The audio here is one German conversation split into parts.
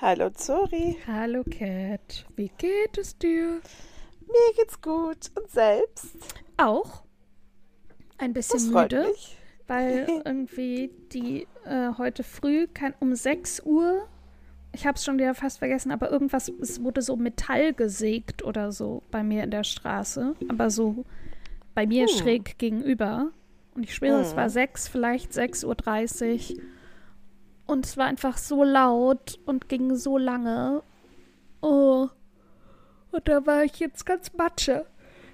Hallo Zori. Hallo Cat, wie geht es dir? Mir geht's gut. Und selbst? Auch. Ein bisschen müde, mich. weil irgendwie die äh, heute früh kein, um 6 Uhr, ich habe es schon wieder fast vergessen, aber irgendwas, es wurde so Metall gesägt oder so bei mir in der Straße, aber so bei mir Hm. schräg gegenüber. Und ich schwöre, es Hm. war 6, vielleicht 6.30 Uhr. Und es war einfach so laut und ging so lange. Oh. Und da war ich jetzt ganz matsche.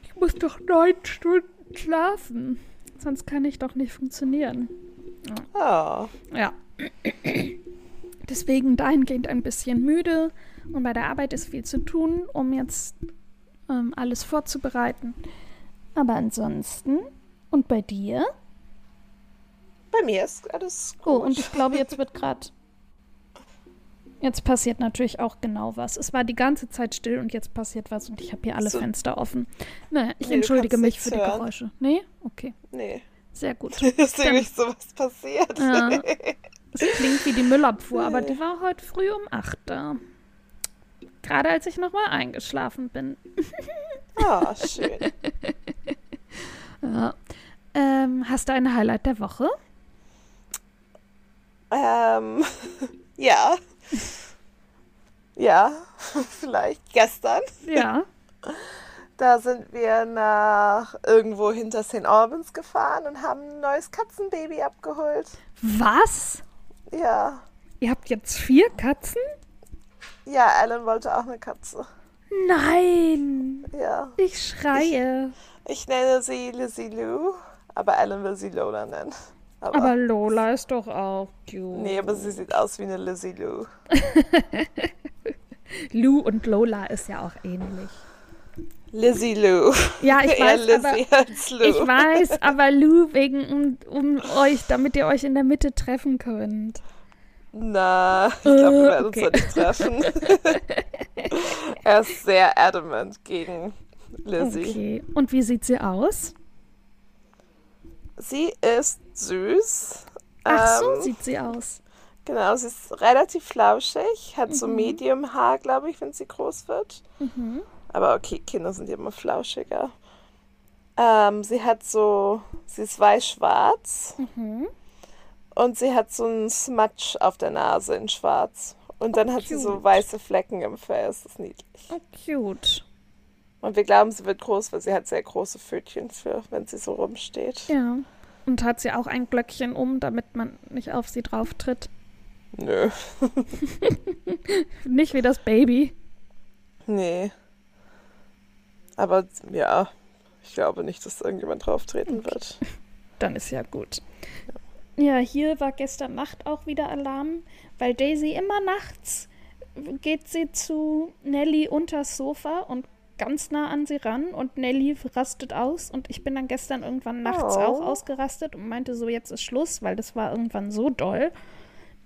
Ich muss doch neun Stunden schlafen. Sonst kann ich doch nicht funktionieren. Oh. Ja. Deswegen dahingehend ein bisschen müde. Und bei der Arbeit ist viel zu tun, um jetzt ähm, alles vorzubereiten. Aber ansonsten. Und bei dir? Bei mir ist alles gut. Oh, und ich glaube, jetzt wird gerade. Jetzt passiert natürlich auch genau was. Es war die ganze Zeit still und jetzt passiert was und ich habe hier alle So. Fenster offen. Naja, ich Nee, entschuldige mich für die hören. Geräusche. Nee? Okay, nee. sehr gut. Ist Dann- nämlich sowas passiert. Ja. Es klingt wie die Müllabfuhr, aber die war heute früh um 8 da. Gerade als ich nochmal eingeschlafen bin. Ah, schön. Ja. Ähm, hast du ein Highlight der Woche? Ähm, ja. Ja, vielleicht gestern. Ja. Da sind wir nach irgendwo hinter St. Albans gefahren und haben ein neues Katzenbaby abgeholt. Was? Ja. Ihr habt jetzt vier Katzen? Ja, Alan wollte auch eine Katze. Nein! Ja. Ich schreie. Ich nenne sie Lizzie Lou, aber Alan will sie Lola nennen. Aber, Aber Lola ist doch auch cute. nee, aber sie sieht aus wie eine Lizzie Lou. Lou und Lola ist ja auch ähnlich. Lizzie Lou. Ja, ich weiß, aber ich weiß, aber Lou wegen um, um euch, damit ihr euch in der Mitte treffen könnt. Na, ich glaube, wir Äh, werden okay. uns da nicht treffen. er ist sehr adamant gegen Lizzie. Okay. Und wie sieht sie aus? Sie ist süß. Ach so Ähm, sieht sie aus. Genau, sie ist relativ flauschig, hat so Mhm. Medium Haar, glaube ich, wenn sie groß wird. Mhm. Aber okay, Kinder sind ja immer flauschiger. Ähm, sie hat so, sie ist weiß-schwarz Mhm. Und sie hat so einen Smudge auf der Nase in schwarz. Und dann hat sie so cute. weiße Flecken im Fell, das ist niedlich. Oh, cute. Und wir glauben, sie wird groß, weil sie hat sehr große Pfötchen für, wenn sie so rumsteht. Ja. Und hat sie auch ein Glöckchen um, damit man nicht auf sie drauf tritt. Nö, Nicht wie das Baby. nee. Aber ja, ich glaube nicht, dass irgendjemand drauf treten wird. Dann ist ja gut. Ja, hier war gestern Nacht auch wieder Alarm, weil Daisy immer nachts geht sie zu Nelly unters Sofa und ganz nah an sie ran und Nelly rastet aus und ich bin dann gestern irgendwann nachts Oh. auch ausgerastet und meinte so, jetzt ist Schluss, weil das war irgendwann so doll,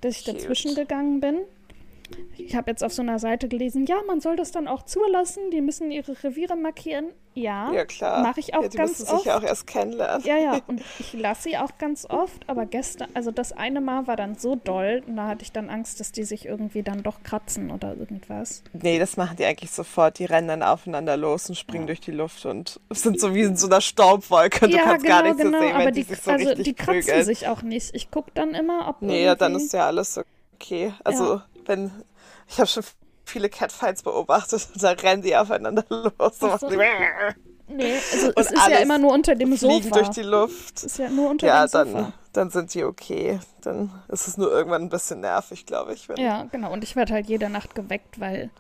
dass ich Cute. dazwischen gegangen bin. Ich habe jetzt auf so einer Seite gelesen, ja, man soll das dann auch zulassen, die müssen ihre Reviere markieren. Ja, Ja, klar. mache ich auch ja, die ganz müssen sich ja oft. auch erst kennenlernen. Ja, ja, und ich lasse sie auch ganz oft, aber gestern, also das eine Mal war dann so doll, und da hatte ich dann Angst, dass die sich irgendwie dann doch kratzen oder irgendwas. Nee, das machen die eigentlich sofort. Die rennen dann aufeinander los und springen durch die Luft und sind so wie in so einer Staubwolke. Du kannst gar nichts so sehen, aber die, die, so also die kratzen prügeln. sich auch nicht. Ich gucke dann immer, ob Nee, ja, dann ist ja alles okay. Also, Ja. Wenn. Ich habe schon viele Catfights beobachtet und da rennen die aufeinander los so. Nee, also Und es ist ja immer nur unter dem Sofa. durch die Luft. es ist ja nur unter Ja, dem Sofa. dann, dann sind die okay. Dann ist es nur irgendwann ein bisschen nervig, glaube ich. Ja, genau. Und ich werde halt jede Nacht geweckt, weil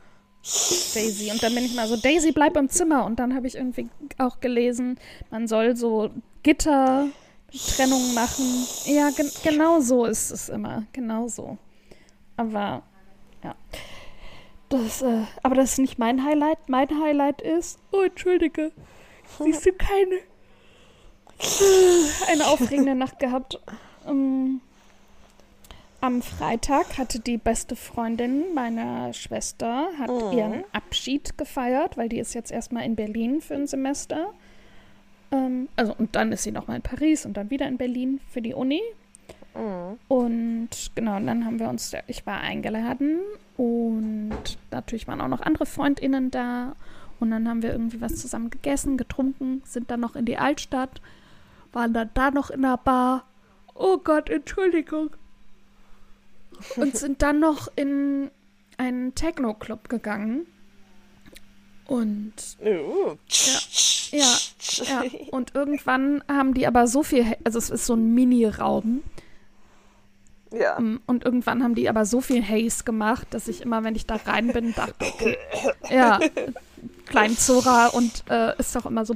Daisy. Und dann bin ich mal so, Daisy, bleib im Zimmer. Und dann habe ich irgendwie auch gelesen, man soll so Gittertrennung machen. Ja, gen genau so ist es immer. Genau so. Aber, ja. Das, äh, aber das ist nicht mein Highlight. Mein Highlight ist, oh, entschuldige, siehst du keine, eine aufregende Nacht gehabt. Ähm, am Freitag hatte die beste Freundin meiner Schwester hat Oh. ihren Abschied gefeiert, weil die ist jetzt erstmal in Berlin für ein Semester. Ähm, also und dann ist sie nochmal in Paris und dann wieder in Berlin für die Uni. Mhm. Und genau, und dann haben wir uns, ich war eingeladen und natürlich waren auch noch andere FreundInnen da. Und dann haben wir irgendwie was zusammen gegessen, getrunken, sind dann noch in die Altstadt, waren dann da noch in der Bar. Oh Gott, Entschuldigung. Und sind dann noch in einen Techno-Club gegangen. Und Uh. ja, ja, und irgendwann haben die aber so viel, also es ist so ein Mini-Raum. Ja. Ähm, Und irgendwann haben die aber so viel Haze gemacht, dass ich immer, wenn ich da rein bin, dachte, okay, ja, klein Zora und äh, ist doch immer so,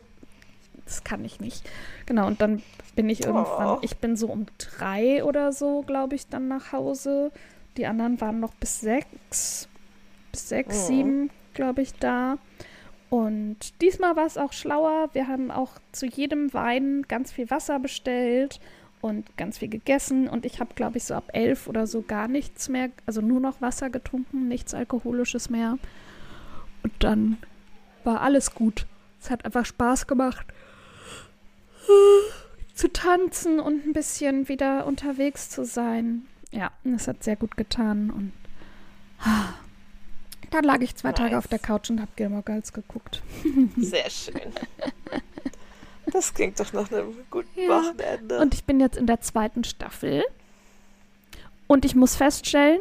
das kann ich nicht. Genau, und dann bin ich irgendwann, Oh. ich bin so um drei oder so, glaube ich, dann nach Hause. Die anderen waren noch bis sechs, bis sechs, Mhm. sieben, glaube ich, da. Und diesmal war es auch schlauer. Wir haben auch zu jedem Wein ganz viel Wasser bestellt und ganz viel gegessen. Und ich habe, glaube ich, so ab elf oder so gar nichts mehr, also nur noch Wasser getrunken, nichts Alkoholisches mehr. Und dann war alles gut. Es hat einfach Spaß gemacht zu tanzen und ein bisschen wieder unterwegs zu sein. Ja, es hat sehr gut getan. Und dann lag ich zwei Tage Nice. auf der Couch und habe Gilmore Girls geguckt. Sehr schön. Das klingt doch nach einem guten Ja. Wochenende. Und ich bin jetzt in der zweiten Staffel. Und ich muss feststellen,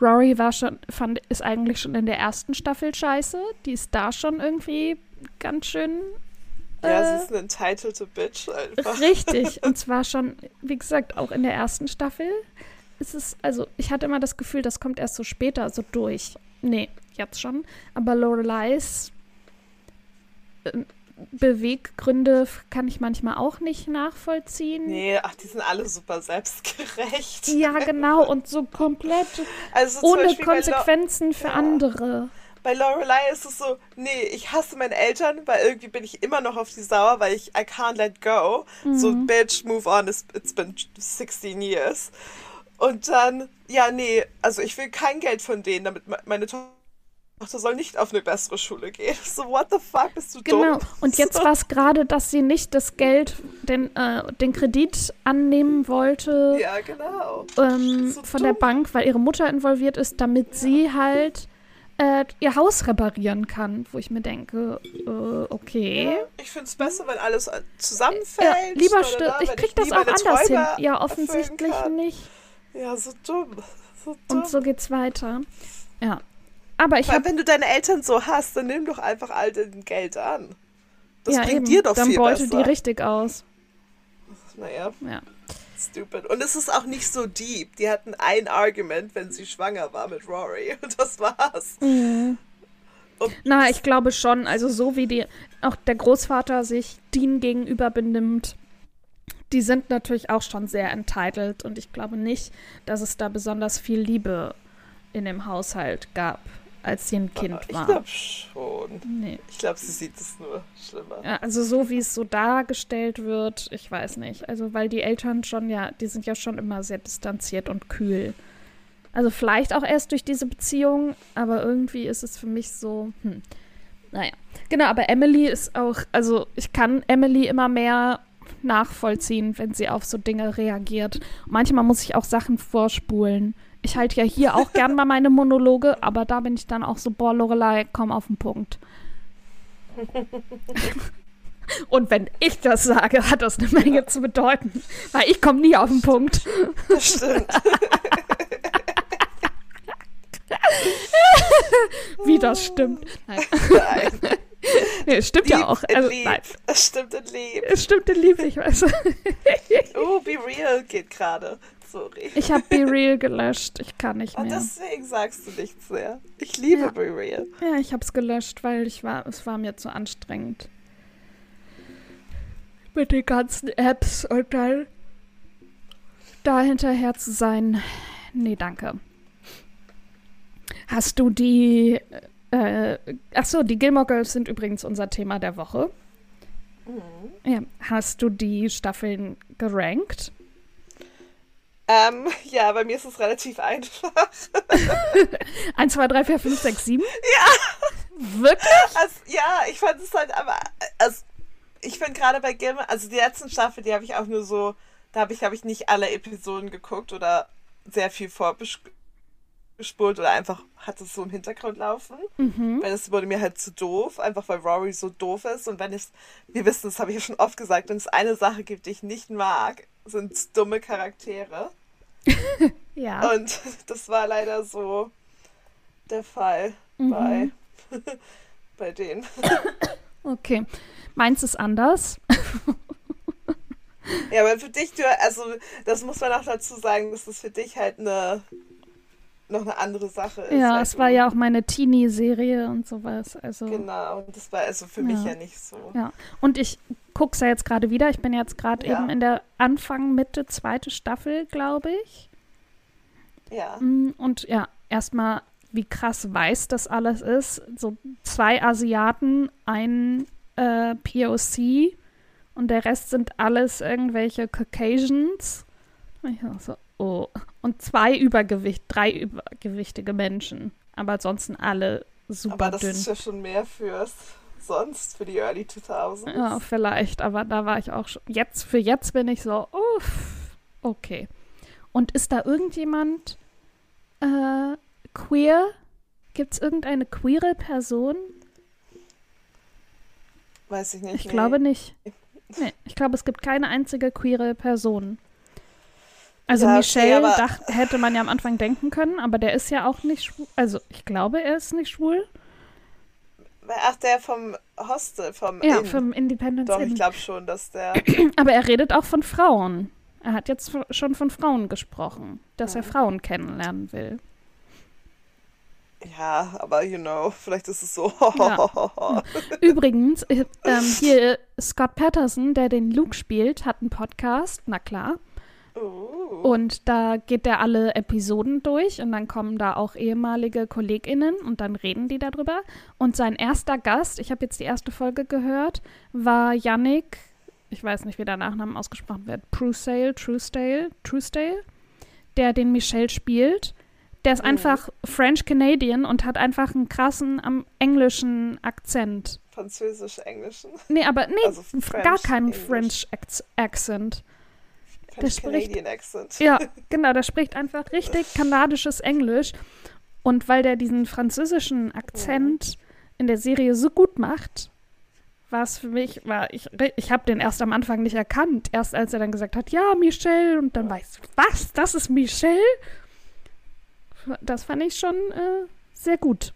Rory war schon, fand, ist eigentlich schon in der ersten Staffel scheiße. Die ist da schon irgendwie ganz schön. ja, äh, sie ist eine entitled Bitch einfach. Richtig. Und zwar schon, wie gesagt, auch in der ersten Staffel. Ist es, also ich hatte immer das Gefühl, das kommt erst so später so durch. Nee, jetzt schon. Aber Loreleis äh, Beweggründe kann ich manchmal auch nicht nachvollziehen. Nee, ach, die sind alle super selbstgerecht. Ja, genau. Und so komplett Also ohne Konsequenzen für Ja. andere. Bei Lorelei ist es so, nee, ich hasse meine Eltern, weil irgendwie bin ich immer noch auf die sauer, weil ich I can't let go. So, Mhm. bitch, move on, it's, it's been 16 years. Und dann, ja, nee, also ich will kein Geld von denen, damit me- meine Tochter soll nicht auf eine bessere Schule gehen. So, what the fuck, bist du Genau. dumm? Und jetzt war es gerade, dass sie nicht das Geld, den, äh, den Kredit annehmen wollte. Ja, genau. ähm, So von der dumm. Bank, weil ihre Mutter involviert ist, damit sie halt äh, ihr Haus reparieren kann, wo ich mir denke, äh, okay. Ja, ich finde es besser, wenn alles zusammenfällt. Ja, lieber oder sti- da, ich krieg das nie auch anders hin. Träume Ja, erfüllen offensichtlich nicht. Ja, so dumm. So dumm. Und so geht's weiter. Ja. Aber ich Weil habe wenn du deine Eltern so hast, dann nimm doch einfach all dein Geld an. Das ja, bringt eben, dir doch dann viel beutet besser. die richtig aus. Naja, Ja. stupid. Und es ist auch nicht so deep. Die hatten ein Argument, wenn sie schwanger war mit Rory. Und das war's. Und Na, ich glaube schon. Also so wie die auch der Großvater sich Dean gegenüber benimmt, die sind natürlich auch schon sehr entitled und ich glaube nicht, dass es da besonders viel Liebe in dem Haushalt gab, als sie ein Kind ich war. glaube schon. Nee. Ich glaube, sie sieht es nur schlimmer. Ja, also so wie es so dargestellt wird, ich weiß nicht. Also weil die Eltern schon ja, die sind ja schon immer sehr distanziert und kühl. Also vielleicht auch erst durch diese Beziehung, aber irgendwie ist es für mich so, hm. Naja. Genau, aber Emily ist auch, also ich kann Emily immer mehr nachvollziehen, wenn sie auf so Dinge reagiert. Manchmal muss ich auch Sachen vorspulen. Ich halte ja hier auch gern mal meine Monologe, aber da bin ich dann auch so, boah, Lorelei, komm auf den Punkt. Und wenn ich das sage, hat das eine Menge zu bedeuten, weil ich komme nie auf den Punkt. Das stimmt. Wie das stimmt. Nein, Nein. nee, es stimmt ja Lieb auch. in Also, lieb. nein, Es stimmt in lieb. es stimmt in Liebe, ich weiß. Oh, Be Real geht gerade. Sorry. Ich habe Be Real gelöscht. Ich kann nicht Und mehr. deswegen sagst du nichts mehr. Ich liebe Ja. Be Real. Ja, ich habe es gelöscht, weil ich war, es war mir zu anstrengend. Mit den ganzen Apps und dann da hinterher zu sein. Nee, danke. Hast du die. Äh, ach so, die Gilmore Girls sind übrigens unser Thema der Woche. Mhm. Ja, hast du die Staffeln gerankt? Ähm, ja, bei mir ist es relativ einfach. 1, 2, 3, 4, 5, 6, 7? Ja! Wirklich? Also, ja, ich fand es halt, aber also, ich finde gerade bei Gilmore, also die letzten Staffel, die habe ich auch nur so, da habe ich, habe ich nicht alle Episoden geguckt oder sehr viel vorbespult oder einfach hat es so im Hintergrund laufen. Mhm. Weil es wurde mir halt zu doof, einfach weil Rory so doof ist. Und wenn ich, wir wissen, das habe ich ja schon oft gesagt, wenn es eine Sache gibt, die ich nicht mag, sind dumme Charaktere. Ja. Und das war leider so der Fall Mhm. bei, bei denen. Okay. Meins ist anders. Ja, aber für dich, du, also das muss man auch dazu sagen, dass das für dich halt eine noch eine andere Sache ist. Ja, es war ja auch meine Teenie-Serie und sowas. Also. Genau, und das war also für mich Ja. ja nicht so. Ja. Und ich guck's ja jetzt gerade wieder. Ich bin jetzt gerade Ja. eben in der Anfang, Mitte, zweite Staffel, glaube ich. Ja. Mm, Und ja, erstmal, wie krass weiß das alles ist. So zwei Asiaten, ein äh, POC und der Rest sind alles irgendwelche Caucasians. Ich so, oh. Und zwei Übergewicht, drei übergewichtige Menschen. Aber ansonsten alle super Aber das dünn. ist ja schon mehr fürs sonst, für die Early 2000s. Ja, vielleicht, aber da war ich auch schon. Jetzt, für jetzt bin ich so, uff, okay. Und ist da irgendjemand äh, queer? Gibt es irgendeine queere Person? Weiß ich nicht. Ich nee. glaube nicht. Nee, ich glaube, es gibt keine einzige queere Person. Also Ja, okay, Michelle aber- dach, hätte man ja am Anfang denken können, aber der ist ja auch nicht schwul. Also ich glaube, er ist nicht schwul. Ach, der vom Hostel, vom Ja, Inn. vom Independence Doch, ich Inn. glaube schon, dass der. Aber er redet auch von Frauen. Er hat jetzt schon von Frauen gesprochen, dass er Mhm. Frauen kennenlernen will. Ja, aber you know, vielleicht ist es so. Ja. Übrigens, äh, ähm, hier Scott Patterson, der den Luke spielt, hat einen Podcast, na klar. Uh. Und da geht der alle Episoden durch und dann kommen da auch ehemalige KollegInnen und dann reden die darüber. Und sein erster Gast, ich habe jetzt die erste Folge gehört, war Yannick, ich weiß nicht, wie der Nachname ausgesprochen wird, Truesdale, Truesdale, Truesdale, der den Michelle spielt. Der ist Mhm. einfach French-Canadian und hat einfach einen krassen am englischen Akzent. Französisch-Englischen. Nee, aber nee, Also French, gar keinen. French Ac- Accent. Spricht- French-Canadian Accent. Ja, genau, der spricht einfach richtig kanadisches Englisch. Und weil der diesen französischen Akzent in der Serie so gut macht, war es für mich, war ich, ich habe den erst am Anfang nicht erkannt. Erst als er dann gesagt hat, ja, Michelle, und dann weiß ich, was, das ist Michelle? Das fand ich schon äh, sehr gut.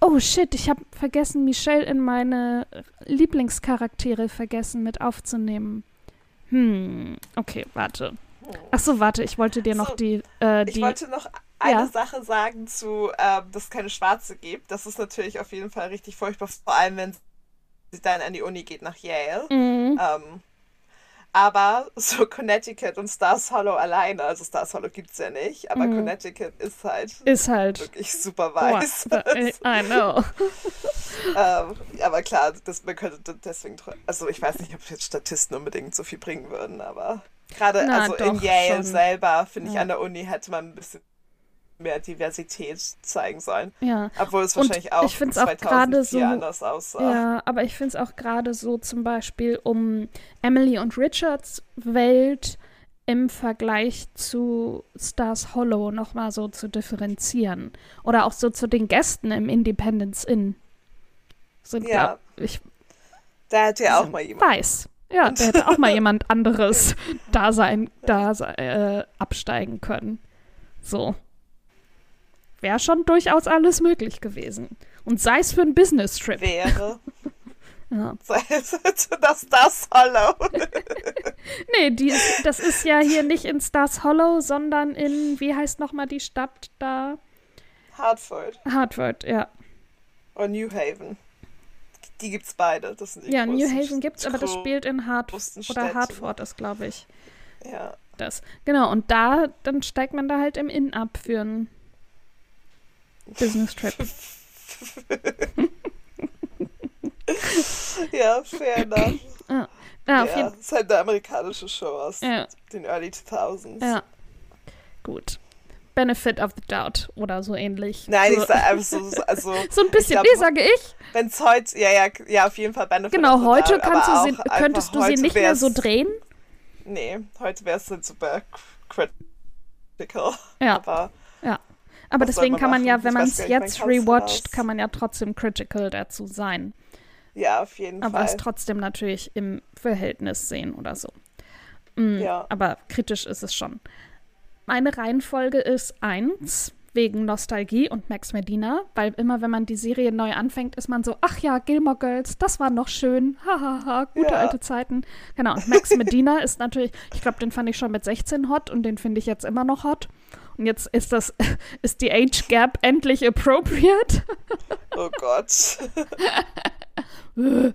Oh shit, ich habe vergessen, Michelle in meine Lieblingscharaktere vergessen mit aufzunehmen. Hm, okay, warte. Ach so, warte, ich wollte dir noch So, die, äh, Ich die wollte noch eine Ja. Sache sagen zu, ähm, dass es keine Schwarze gibt. Das ist natürlich auf jeden Fall richtig furchtbar, vor allem wenn sie dann an die Uni geht nach Yale. Mhm. Ähm, aber so Connecticut und Stars Hollow alleine, also Stars Hollow gibt es ja nicht, aber Mhm. Connecticut ist halt ist halt. wirklich super weiß. äh, I know. ähm, aber klar, das, man könnte deswegen, also ich weiß nicht, ob jetzt Statisten unbedingt so viel bringen würden, aber gerade also in Yale schon. selber, finde ich, Ja. an der Uni hätte man ein bisschen mehr Diversität zeigen sollen. Ja. Obwohl es Und wahrscheinlich auch ich find's auch 2004 gerade so- anders aussah. Ja, aber ich finde es auch gerade so zum Beispiel um Emily und Richards Welt im Vergleich zu Stars Hollow nochmal so zu differenzieren. Oder auch so zu den Gästen im Independence Inn. Sind Ja. glaub, ich Da hätte ja auch mal jemand. weiß. Ja, da hätte auch mal jemand anderes da sein, da äh, absteigen können. So. Wäre schon durchaus alles möglich gewesen. Und sei es für einen Business-Trip. wäre. Ja. das das Hollow. Nee, die das ist ja hier nicht in Stars Hollow, sondern in, wie heißt nochmal die Stadt da? Hartford Hartford, ja. oder New Haven. Die gibt's beide. Das sind die Ja, New Haven gibt's, aber das spielt in Hartford. Oder. Hartford ist, glaube ich, Ja. das. Genau, und da, dann steigt man da halt im Inn ab für einen Business-Trip. ja, fair enough. Ja, ja auf ja, jeden ist halt eine amerikanische Show aus Ja. den Early 2000s. Ja. Gut. Benefit of the Doubt oder so ähnlich. Nein, so, ich sage einfach so, so- also. so ein bisschen, glaub, nee, sage ich. Wenn es heute, ja, ja, ja, auf jeden Fall Benefit of Genau, the heute Doubt, du sie, könntest du sie nicht mehr so drehen. Nee, heute wäre es dann super critical. Ja. Aber Ja. Aber Was deswegen man kann man machen? ja, wenn man es jetzt rewatcht, kann man ja trotzdem critical dazu sein. ja, auf jeden Aber es Fall. trotzdem natürlich im Verhältnis sehen oder so. Mm, Ja. Aber kritisch ist es schon. Meine Reihenfolge ist eins wegen Nostalgie und Max Medina, weil immer, wenn man die Serie neu anfängt, ist man so, ach ja, Gilmore Girls, das war noch schön, hahaha, gute Ja. alte Zeiten. Genau, und Max Medina ist natürlich, ich glaube, den fand ich schon mit 16 hot und den finde ich jetzt immer noch hot. Und jetzt ist das, ist die Age Gap endlich appropriate. Oh Gott.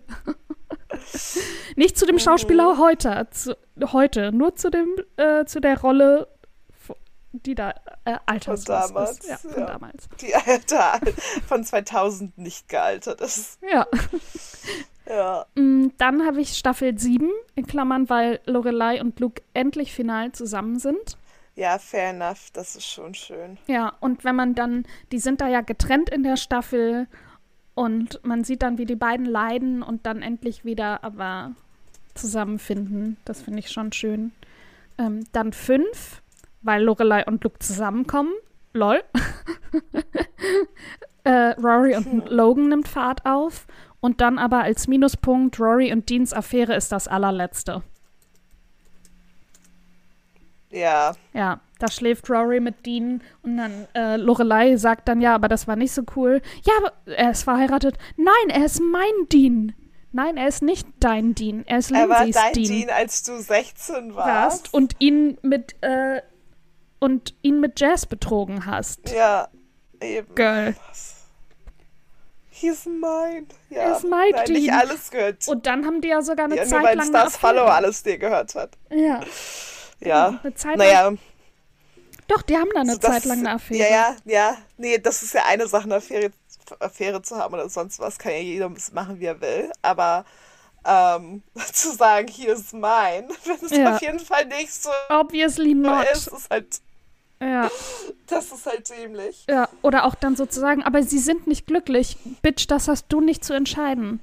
Nicht zu dem Mhm. Schauspieler heute, zu, heute, nur zu dem, äh, zu der Rolle, die da äh, alterslos damals, ist. Ja, von ja. damals. Die Alter von 2000 nicht gealtert ist. Ja. Ja. Mm, Dann habe ich Staffel 7, in Klammern, weil Lorelei und Luke endlich final zusammen sind. Ja, fair enough. Das ist schon schön. Ja, und wenn man dann, die sind da ja getrennt in der Staffel und man sieht dann, wie die beiden leiden und dann endlich wieder aber zusammenfinden. Das finde ich schon schön. Ähm, dann 5, weil Lorelei und Luke zusammenkommen. Lol. äh, Rory und Logan nimmt Fahrt auf. Und dann aber als Minuspunkt, Rory und Deans Affäre ist das allerletzte. Ja. Ja, da schläft Rory mit Dean und dann äh, Lorelei sagt dann, ja, aber das war nicht so cool. Ja, aber er ist verheiratet. Nein, er ist mein Dean. Nein, er ist nicht dein Dean. Er ist Er war Lindsays dein Dean. Dean, als du 16 warst. und ihn mit äh, und ihn mit Jazz betrogen hast. Ja, eben. Girl. He's mine. Ja. Er ist mein Nein, nicht Dean. alles gehört. Und dann haben die ja sogar eine ja, nur Zeit weil lang Stars Follow alles dir gehört hat. Ja, Ja. eine Zeit lang. Naja, Doch, die haben da eine so Zeit lang eine Affäre. Ja, ja, ja. Nee, das ist ja eine Sache, eine Affäre, Affäre zu haben oder sonst was, kann ja jeder machen, wie er will. Aber ähm, zu sagen, hier ist mein, wenn es Ja. auf jeden Fall nicht so Obviously not. ist, ist halt, Ja. das ist halt dämlich. Ja, oder auch dann sozusagen, aber sie sind nicht glücklich. Bitch, das hast du nicht zu entscheiden.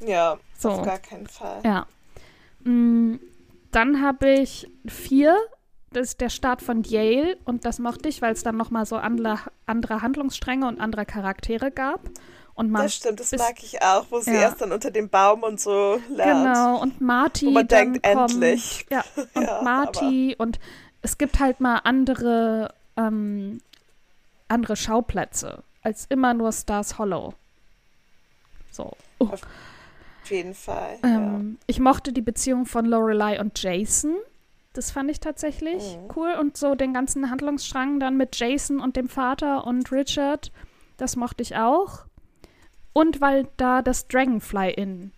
Ja, So. auf gar keinen Fall. Ja. Mm, Dann habe ich vier. Das ist der Start von Yale und das mochte ich, weil es dann nochmal so andere, andere Handlungsstränge und andere Charaktere gab. Und man, Das stimmt, das mag ich auch, wo sie Ja. erst dann unter dem Baum und so lernt. Genau, und Marty Wo man dann denkt, kommt. endlich. Ja, und Ja, Marty und es gibt halt mal andere, ähm, andere Schauplätze als immer nur Stars Hollow. So. Auf jeden Fall. Ähm, Ich mochte die Beziehung von Lorelei und Jason. Das fand ich tatsächlich Mhm. cool. Und so den ganzen Handlungsstrang dann mit Jason und dem Vater und Richard, das mochte ich auch. Und weil da das Dragonfly-In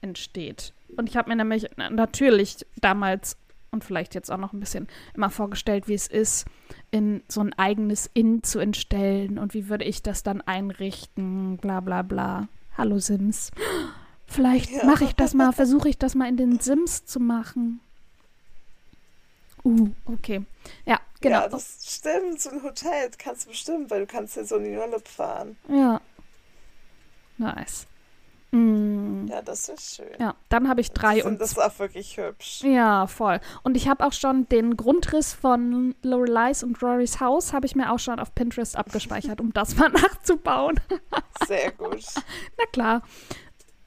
entsteht. Und ich habe mir nämlich na- natürlich damals und vielleicht jetzt auch noch ein bisschen immer vorgestellt, wie es ist, in so ein eigenes Inn zu entstellen und wie würde ich das dann einrichten, bla bla bla. Hallo Sims. Vielleicht Ja. mache ich das mal, versuche ich das mal in den Sims zu machen. Uh, okay. Ja, genau. Ja, das stimmt. So ein Hotel kannst du bestimmt, weil du kannst ja so in den Urlaub fahren. Ja. Nice. Mm, Ja, das ist schön. ja, dann habe ich drei und und das ist auch wirklich hübsch. Ja, voll. Und ich habe auch schon den Grundriss von Loreleis und Rorys Haus habe ich mir auch schon auf Pinterest abgespeichert, um das mal nachzubauen. Sehr gut. Na klar.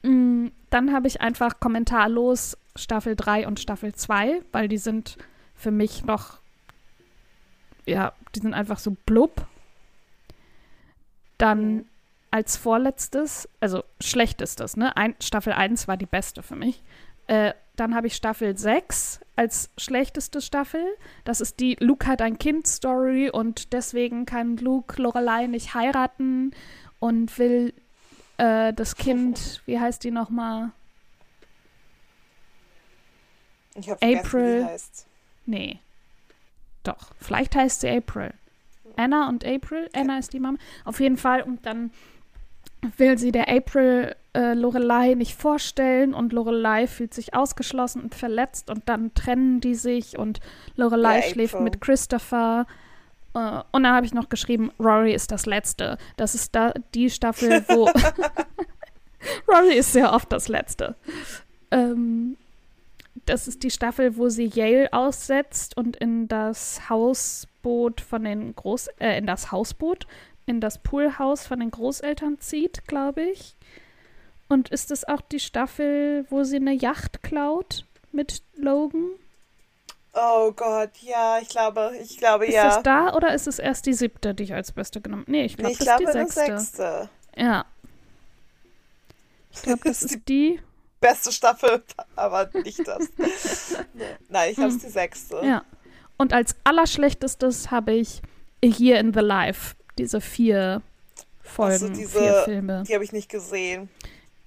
Mm, Dann habe ich einfach kommentarlos Staffel 3 und Staffel 2, weil die sind für mich noch, ja, die sind einfach so blub. Dann als vorletztes, also schlechtestes, ne? Ein, Staffel 1 war die beste für mich. Äh, dann habe ich Staffel 6 als schlechteste Staffel. Das ist die Luke hat ein Kind-Story und deswegen kann Luke Lorelei nicht heiraten und will äh, das Kind, wie heißt die nochmal? Ich wie April. die heißt. Nee. Doch, vielleicht heißt sie April. Anna und April. Anna ist die Mama. Auf jeden Fall. Und dann will sie der April äh, Lorelei nicht vorstellen und Lorelei fühlt sich ausgeschlossen und verletzt und dann trennen die sich und Lorelei Ja, schläft mit Christopher. Äh, und dann habe ich noch geschrieben, Rory ist das Letzte. Das ist da die Staffel, wo Rory ist sehr oft das Letzte. Ähm, das ist die Staffel, wo sie Yale aussetzt und in das Hausboot von den Groß äh, in das Hausboot, in das Poolhaus von den Großeltern zieht, glaube ich. Und ist es auch die Staffel, wo sie eine Yacht klaut mit Logan? Oh Gott, ja, ich glaube, ich glaube Ist ja. das da oder ist es erst die siebte, die ich als beste genommen? Nee, ich glaube, nee, ich das ist die sechste. sechste. Ja. Ich glaube, das ist die ist die. beste Staffel, aber nicht das. Nein, ich glaube, es ist die sechste. Hm. Ja. Und als allerschlechtestes habe ich A Year in the Life. Diese vier Folgen, Also diese- vier Filme. Die habe ich nicht gesehen.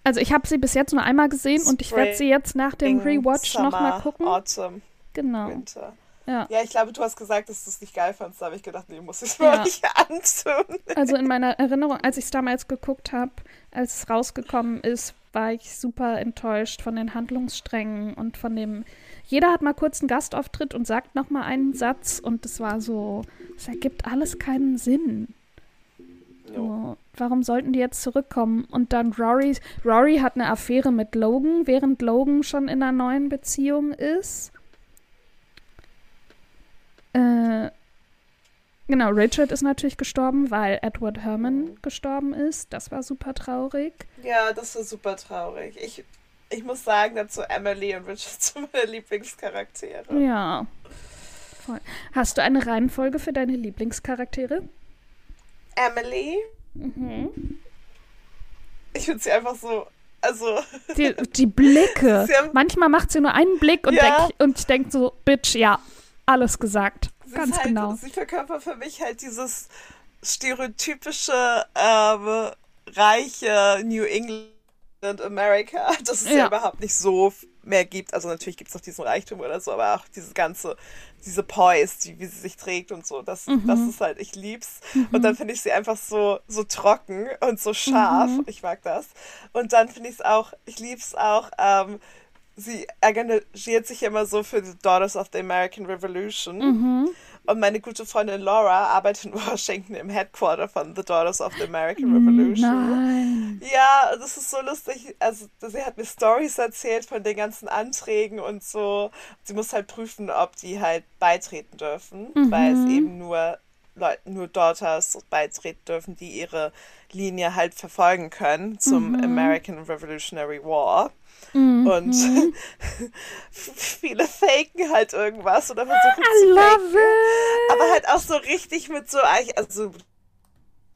Also ich habe sie bis jetzt nur einmal gesehen und ich werde sie jetzt nach dem Spring, Rewatch nochmal gucken. Autumn, Genau. Winter. Ja. Ja, ich glaube, du hast gesagt, dass du es nicht geil fandst. Da habe ich gedacht, nee, muss ich Ja. mir nicht antun. Also in meiner Erinnerung, als ich es damals geguckt habe, als es rausgekommen ist, war ich super enttäuscht von den Handlungssträngen und von dem. Jeder hat mal kurz einen Gastauftritt und sagt nochmal einen Satz und es war so, es ergibt alles keinen Sinn. So, warum sollten die jetzt zurückkommen? Und dann Rory, Rory hat eine Affäre mit Logan, während Logan schon in einer neuen Beziehung ist. Äh, genau, Richard ist natürlich gestorben, weil Edward Herman gestorben ist. Das war super traurig. Ja, das war super traurig. Ich, ich muss sagen, dazu Emily und Richard sind meine Lieblingscharaktere. Ja. Voll. Hast du eine Reihenfolge für deine Lieblingscharaktere? Emily, Mhm. ich finde sie einfach so, also, Die, die Blicke. Haben- Manchmal macht sie nur einen Blick und, Ja. denk, und ich denke so, Bitch, ja, alles gesagt. sie Ganz halt, genau. sie verkörpert für mich halt dieses stereotypische, ähm, reiche New England America, das es ja. Ja. überhaupt nicht so mehr gibt. Also natürlich gibt es noch diesen Reichtum oder so, aber auch dieses ganze, diese Poise, die, wie sie sich trägt und so, das, Mhm. das ist halt, ich lieb's. Und dann finde ich sie einfach so, so trocken und so scharf. Mhm. Ich mag das. Und dann finde ich es auch, ich lieb's auch, ähm, sie engagiert sich immer so für die Daughters of the American Revolution. Mhm. Und meine gute Freundin Laura arbeitet in Washington im Headquarter von The Daughters of the American Revolution. Nein. Ja, das ist so lustig. Also, sie hat mir Stories erzählt von den ganzen Anträgen und so. Sie muss halt prüfen, ob die halt beitreten dürfen, weil es eben nur Leute, nur Daughters beitreten dürfen, die ihre Linie halt verfolgen können zum American Revolutionary War. Und viele faken halt irgendwas oder versuchen I zu faken. it. Aber halt auch so richtig mit so, also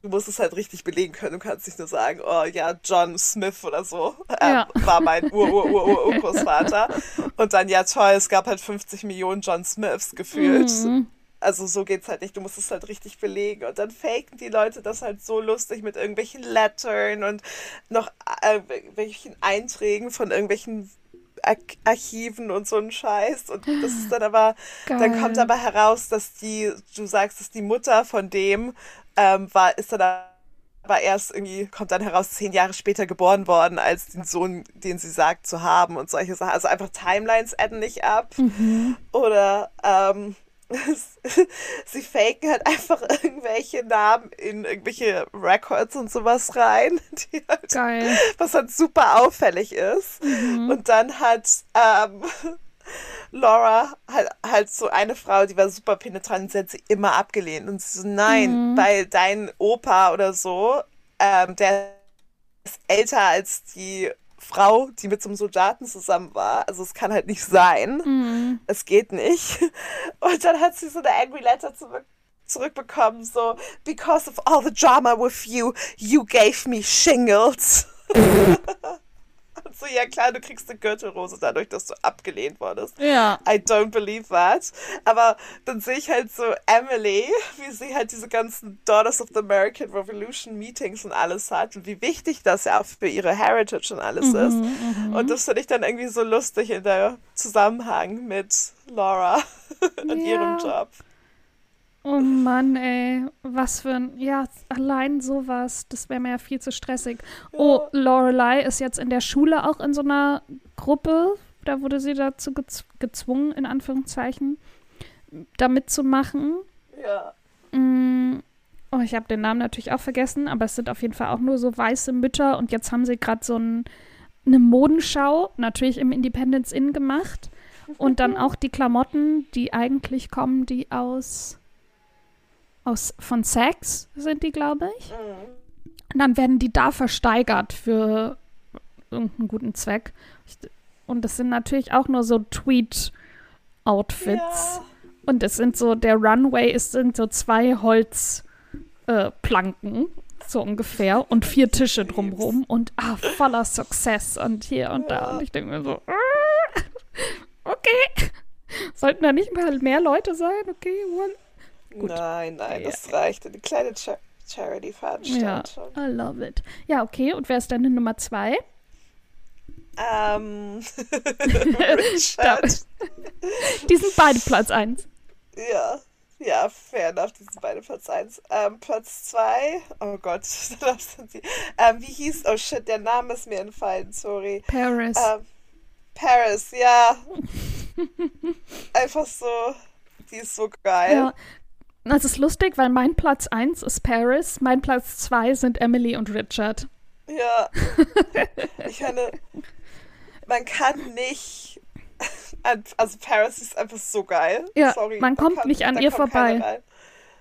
du musst es halt richtig belegen können. Du kannst nicht nur sagen, oh ja, John Smith oder so ähm, Ja. war mein Ur-Ur-Ur-Ur-Urgroßvater. Und dann, ja toll, es gab halt 50 Millionen John Smiths gefühlt. Mhm. Also so geht's halt nicht. Du musst es halt richtig belegen. Und dann faken die Leute das halt so lustig mit irgendwelchen Lettern und noch äh, irgendwelchen Einträgen von irgendwelchen Ar Archiven und so ein Scheiß. Und das ist dann aber, dann Geil. kommt aber heraus, dass die, du sagst, dass die Mutter von dem ähm, war, ist dann aber erst irgendwie, kommt dann heraus, zehn Jahre später geboren worden, als den Sohn, den sie sagt zu haben und solche Sachen. Also einfach Timelines adden nicht ab. Oder ähm, sie faken halt einfach irgendwelche Namen in irgendwelche Records und sowas rein, halt, Geil. was halt super auffällig ist. Und dann hat ähm, Laura halt, halt so eine Frau, die war super penetrant, sie hat sie immer abgelehnt. Und sie so, nein, weil dein Opa oder so, ähm, der ist älter als die Frau, die mit so einem Soldaten zusammen war. Also es kann halt nicht sein. Mhm. Es geht nicht. Und dann hat sie so eine Angry Letter zurück zurückbekommen, so, because of all the drama with you, you gave me shingles. So, ja klar, du kriegst eine Gürtelrose dadurch, dass du abgelehnt wurdest. Ja. I don't believe that. Aber dann sehe ich halt so Emily, wie sie halt diese ganzen Daughters of the American Revolution Meetings und alles hat und wie wichtig das ja auch für ihre Heritage und alles ist. Und das finde ich dann irgendwie so lustig in der Zusammenhang mit Laura und Ja. ihrem Job. Oh Mann, ey. Was für ein. Ja, allein sowas. Das wäre mir ja viel zu stressig. Oh, Lorelei ist jetzt in der Schule auch in so einer Gruppe. Da wurde sie dazu gez gezwungen, in Anführungszeichen, da mitzumachen. Ja. Mm, Oh, ich habe den Namen natürlich auch vergessen, aber es sind auf jeden Fall auch nur so weiße Mütter. Und jetzt haben sie gerade so ein, eine Modenschau, natürlich im Independence Inn gemacht. Und dann auch die Klamotten, die eigentlich kommen, die aus, aus von Sex sind die, glaube ich. Und dann werden die da versteigert für irgendeinen guten Zweck. Und das sind natürlich auch nur so Tweet-Outfits. Ja. Und es sind so, der Runway ist, sind so zwei Holzplanken, äh, so ungefähr, und vier Tische drumherum und ah, voller Success und hier und da. Und ich denke mir so, okay. Sollten da nicht mal mehr Leute sein? Okay, one. Gut. Nein, nein, Ja. das reicht. Eine kleine Cha Ja, Charity-Veranstaltung. I love it. Ja, okay. Und wer ist deine Nummer zwei? Ähm, Richard. Die sind beide Platz eins. Ja, ja, fair enough, die sind beide Platz 1. Ähm, Platz 2, oh Gott, das sind sie. Ähm, wie hieß, oh shit, der Name ist mir entfallen, sorry. Paris. Ähm, Paris, ja. Einfach so, die ist so geil. Ja. Das ist lustig, weil mein Platz 1 ist Paris, mein Platz 2 sind Emily und Richard. Ja. Ich meine, man kann nicht. Also Paris ist einfach so geil. Ja, Sorry, man kommt kann- nicht an ihr vorbei.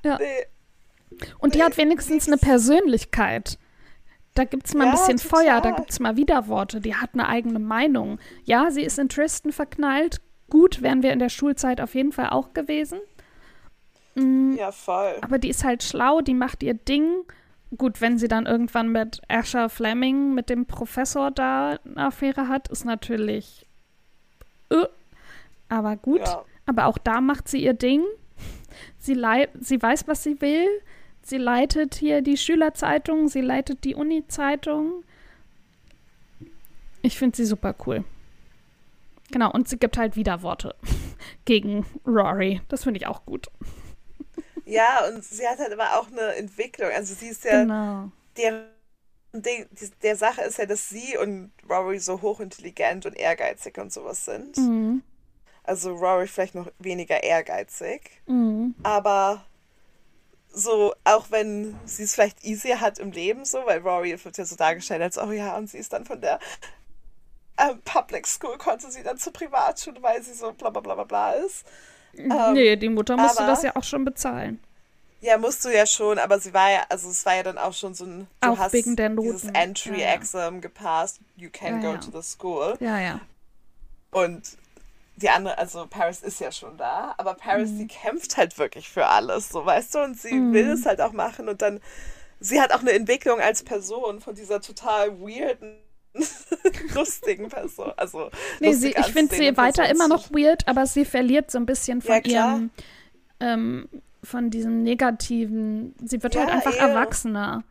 Ja. Nee, Und die Nee, hat wenigstens eine. Persönlichkeit. Da gibt es mal ein Ja, bisschen Feuer, da total. gibt es mal Widerworte. Die hat eine eigene Meinung. Ja, sie ist in Tristan verknallt. Gut, wären wir in der Schulzeit auf jeden Fall auch gewesen. Mm, ja, voll. Aber die ist halt schlau, die macht ihr Ding. Gut, wenn sie dann irgendwann mit Asher Fleming, mit dem Professor da eine Affäre hat, ist natürlich. Äh, aber gut. Ja. Aber auch da macht sie ihr Ding. Sie, sie weiß, was sie will. Sie leitet hier die Schülerzeitung, sie leitet die Uni-Zeitung. Ich finde sie super cool. Genau, und sie gibt halt Widerworte gegen Rory. Das finde ich auch gut. Ja, und sie hat halt aber auch eine Entwicklung. Also sie ist ja, Genau. der, Ding, die- der Sache ist ja, dass sie und Rory so hochintelligent und ehrgeizig und sowas sind. Mhm. Also Rory vielleicht noch weniger ehrgeizig. Mhm. Aber so, auch wenn sie es vielleicht easier hat im Leben, so, weil Rory wird ja so dargestellt als, oh ja, und sie ist dann von der ähm, Public School, konnte sie dann zur Privatschule, weil sie so bla bla bla bla bla ist. Ähm, nee, die Mutter musste aber- das ja auch schon bezahlen. Ja, musst du ja schon, aber sie war ja, also es war ja dann auch schon so ein, du Auch hast wegen der dieses Noten. Entry-Exam gepasst, you can Ja, go ja. to the school. Ja, ja. Und die andere, also Paris ist ja schon da, aber Paris, Mhm. die kämpft halt wirklich für alles, so weißt du, und sie will es halt auch machen und dann, sie hat auch eine Entwicklung als Person von dieser total weirden, lustigen Person. Also, Nee, sie, ich finde sie weiter immer noch weird, aber sie verliert so ein bisschen von Ja, ihrem, ähm, von diesem negativen, sie wird Ja, halt einfach eher. erwachsener.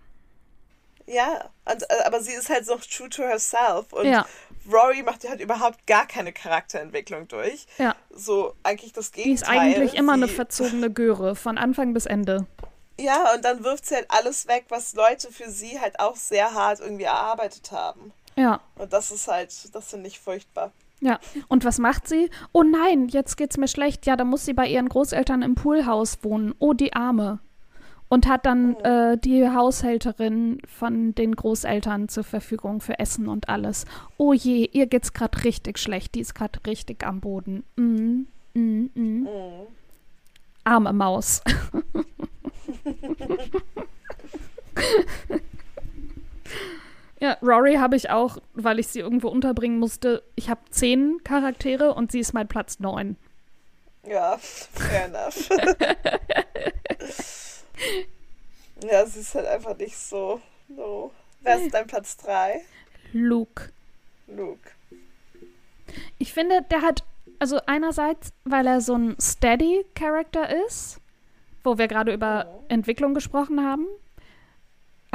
Ja, und, äh, aber sie ist halt noch true to herself und Ja. Rory macht halt überhaupt gar keine Charakterentwicklung durch. Ja, So eigentlich das die Gegenteil. ist eigentlich immer eine sie, verzogene Göre, von Anfang bis Ende. Ja, und dann wirft sie halt alles weg, was Leute für sie halt auch sehr hart irgendwie erarbeitet haben. Ja, Und das ist halt, das finde ich furchtbar. ja. Und was macht sie? Oh nein, jetzt geht's mir schlecht. Ja, da muss sie bei ihren Großeltern im Poolhaus wohnen. Oh, die Arme. Und hat dann äh, die Haushälterin von den Großeltern zur Verfügung für Essen und alles. Oh je, ihr geht's gerade richtig schlecht. Die ist gerade richtig am Boden. Mm, mm, mm. Mhm. Arme Maus. ja, Rory habe ich auch, weil ich sie irgendwo unterbringen musste. Ich habe zehn Charaktere und sie ist mein Platz neun. Ja, fair enough. ja, sie ist halt einfach nicht so. so. Wer ist dein Platz 3? Luke. Luke. Ich finde, der hat, also einerseits, weil er so ein Steady-Character ist, wo wir gerade über Entwicklung gesprochen haben.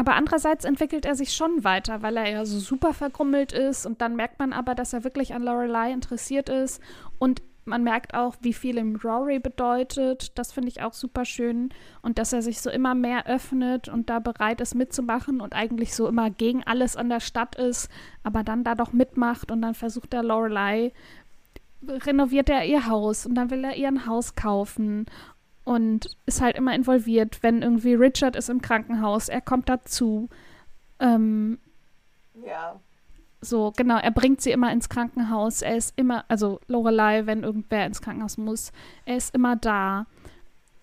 Aber andererseits entwickelt er sich schon weiter, weil er ja so super vergrummelt ist und dann merkt man aber, dass er wirklich an Lorelei interessiert ist. Und man merkt auch, wie viel ihm Rory bedeutet. Das finde ich auch super schön. Und dass er sich so immer mehr öffnet und da bereit ist mitzumachen und eigentlich so immer gegen alles an der Stadt ist, aber dann da doch mitmacht und dann versucht er Lorelei, renoviert er ihr Haus und dann will er ihr ein Haus kaufen und ist halt immer involviert, wenn irgendwie Richard ist im Krankenhaus, er kommt dazu. Ähm, Ja. so, genau, er bringt sie immer ins Krankenhaus. Er ist immer, also Lorelei, wenn irgendwer ins Krankenhaus muss, er ist immer da.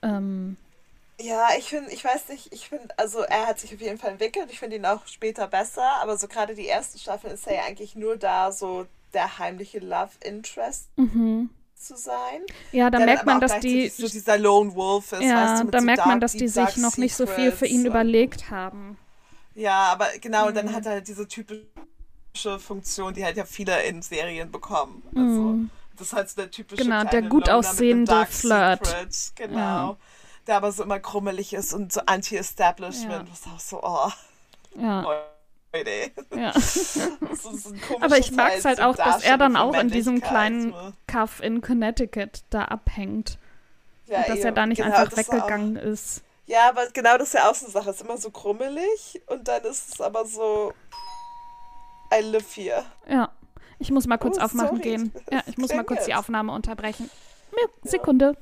Ähm, Ja, ich finde, ich weiß nicht, ich finde, also er hat sich auf jeden Fall entwickelt. Ich finde ihn auch später besser, aber so gerade die erste Staffel ist er ja eigentlich nur da, so der heimliche Love Interest mhm. Zu sein. Ja, da merkt man, dass die, so dieser Lone Wolf ist, ja, weißt du, da so merkt dark, man, dass die deep, sich dark noch nicht so viel für ihn secrets überlegt haben. Ja, aber genau, und dann Mhm. hat er halt diese typische Funktion, die halt ja viele in Serien bekommen. Also, Mhm. das ist halt so der typische Genau, der gut Loner aussehende Flirt. Secret, Genau. Ja. Der aber so immer krummelig ist und so Anti-Establishment. Ja. Was auch so, oh, Ja, Leute. ja. Aber ich mag es halt auch, dass er dann auch in diesem kleinen ne? Kaff in Connecticut da abhängt. Ja, und dass er eben. da nicht Genau, einfach auch- weggegangen ist. Ja, aber genau das ist ja auch so eine Sache. Es ist immer so krummelig und dann ist es aber so. I live here. Ja. Ich muss mal kurz Oh, aufmachen sorry. gehen. Ja, ich muss mal kurz die. Aufnahme unterbrechen. Ja, Sekunde.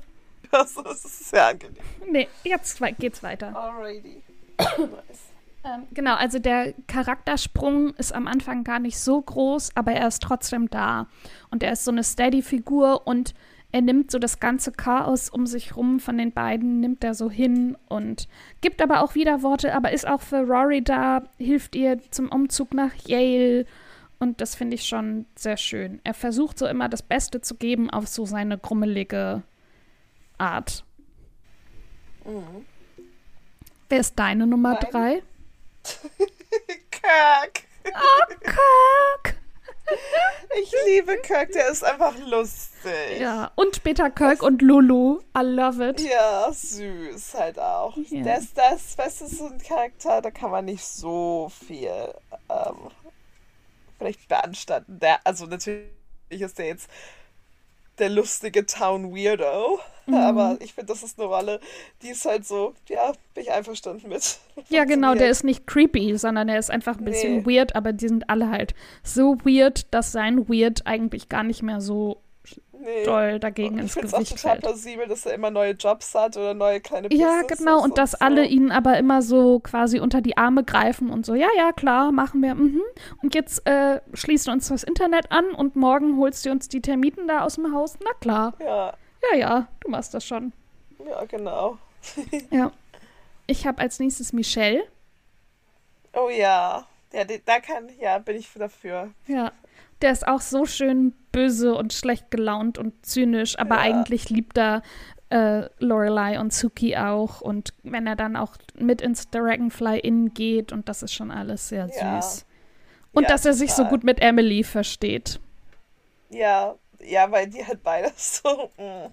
Also, das ist sehr angenehm. Nee, jetzt geht's weiter. Alrighty. nice. Ähm, genau, also der Charaktersprung ist am Anfang gar nicht so groß, aber er ist trotzdem da. Und er ist so eine Steady-Figur und er nimmt so das ganze Chaos um sich rum von den beiden, nimmt er so hin und gibt aber auch Widerworte, aber ist auch für Rory da, hilft ihr zum Umzug nach Yale. Und das finde ich schon sehr schön. Er versucht so immer das Beste zu geben auf so seine grummelige Art. Mhm. Wer ist deine Nummer Meine? drei? Kirk. Kirk! Ich liebe Kirk, der ist einfach lustig. Ja, und später Kirk und Lulu. I love it. Ja, süß halt auch. Ja. Das, das, weißt du, so ein Charakter, da kann man nicht so viel ähm, vielleicht beanstanden. Der, also natürlich ist der jetzt der lustige Town Weirdo, Mhm. aber ich finde, das ist eine Rolle, die ist halt so, ja, bin ich einverstanden mit. Ja, genau, der ist nicht creepy, sondern er ist einfach ein bisschen Nee. weird, aber die sind alle halt so weird, dass sein Weird eigentlich gar nicht mehr so Nee. doll dagegen Und ich ins finde es auch total fällt. plausibel, dass er immer neue Jobs hat oder neue kleine Ja, Businesses genau, und dass so. alle ihn aber immer so quasi unter die Arme greifen und so, ja, ja, klar, machen wir, mhm. Und jetzt äh, schließt uns das Internet an und morgen holst du uns die Termiten da aus dem Haus. Na klar, Ja, ja, ja, du machst das schon. ja, genau. Ja. Ich habe als nächstes Michelle. Oh ja. Ja, da kann, ja, bin ich dafür. Ja. Der ist auch so schön böse und schlecht gelaunt und zynisch, aber Ja. eigentlich liebt er äh, Lorelei und Suki auch. Und wenn er dann auch mit ins Dragonfly Inn geht und das ist schon alles sehr Ja. süß. Und Ja, dass er sich so total. gut mit Emily versteht. Ja, ja, weil die halt beide so, mm,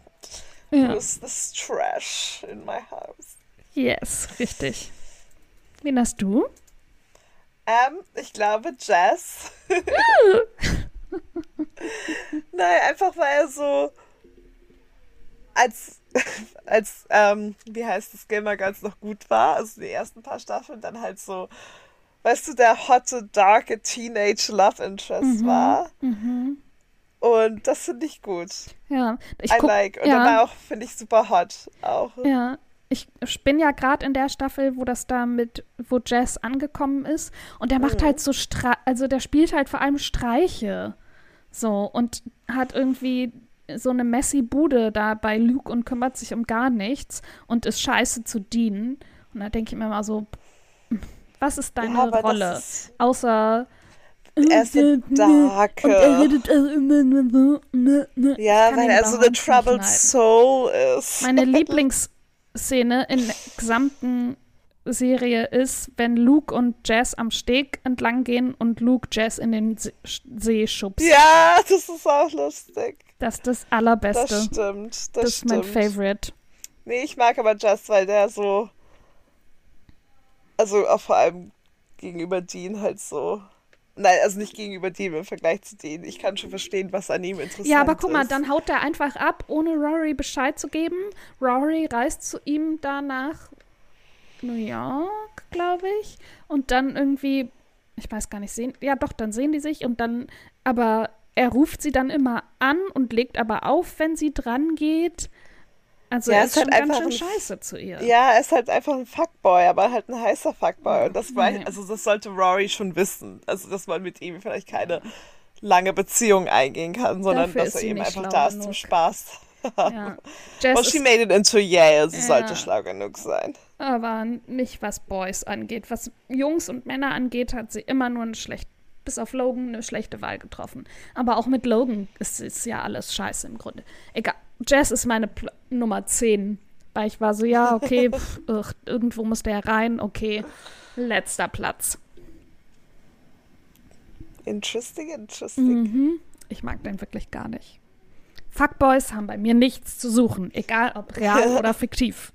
Ja. who's this trash in my house? Yes, richtig. Wen hast du? Ähm, ich glaube Jazz. Nein, einfach weil er so als, als, ähm, wie heißt das, Gamer Girls noch gut war, also die ersten paar Staffeln, dann halt so, weißt du, der hotte, darke Teenage Love Interest Mhm. war. Mhm. Und das finde ich gut. Ja, ich I guck, like. Und ja. dann war auch, finde ich, super hot auch. Ja, ich bin ja gerade in der Staffel, wo das da mit, wo Jazz angekommen ist. Und der macht Mhm. halt so, Stra also der spielt halt vor allem Streiche. So, und hat irgendwie so eine messy Bude da bei Luke und kümmert sich um gar nichts und ist scheiße zu dienen. Und da denke ich mir mal so, was ist deine das Rolle? ist- Außer. Er ist eine Darke. Und er redet immer nur so. Ne, ne. Ja, weil er so eine troubled soul ist. Meine Lieblingsszene in der gesamten Serie ist, wenn Luke und Jazz am Steg entlang gehen und Luke Jazz in den See, schubst. Ja, das ist auch lustig. Das ist das Allerbeste. Das stimmt. Das, das ist stimmt. mein Favorite. Nee, ich mag aber Just, weil der so. Also auch vor allem gegenüber Dean halt so Nein, also nicht gegenüber dem im Vergleich zu denen. Ich kann schon verstehen, was an ihm interessant ist. Ja, aber guck mal, dann haut er einfach ab, ohne Rory Bescheid zu geben. Rory reist zu ihm da nach New York, glaube ich. Und dann irgendwie, ich weiß gar nicht, sehen, ja doch, dann sehen die sich und dann, aber er ruft sie dann immer an und legt aber auf, wenn sie dran geht. Also Ja, er ist ist halt ganz einfach schön ein- scheiße zu ihr. Ja, er ist halt einfach ein Fuckboy, aber halt ein heißer Fuckboy. Und das, Ja. also das sollte Rory schon wissen. Also, dass man mit ihm vielleicht keine lange Beziehung eingehen kann, sondern Dafür dass er eben einfach da ist zum Spaß. Ja. Well, she made it into Yale. Sie Ja. sollte schlau genug sein. aber nicht was Boys angeht. Was Jungs und Männer angeht, hat sie immer nur eine schlechte, bis auf Logan eine schlechte Wahl getroffen. Aber auch mit Logan ist, ist ja alles scheiße im Grunde. Egal. Jess ist meine Pl Nummer 10. Weil ich war so, ja, okay, pff, ugh, irgendwo muss der rein, okay. Letzter Platz. Interesting, interesting. Mhm. Ich mag den wirklich gar nicht. Fuckboys haben bei mir nichts zu suchen, egal ob real oder fiktiv.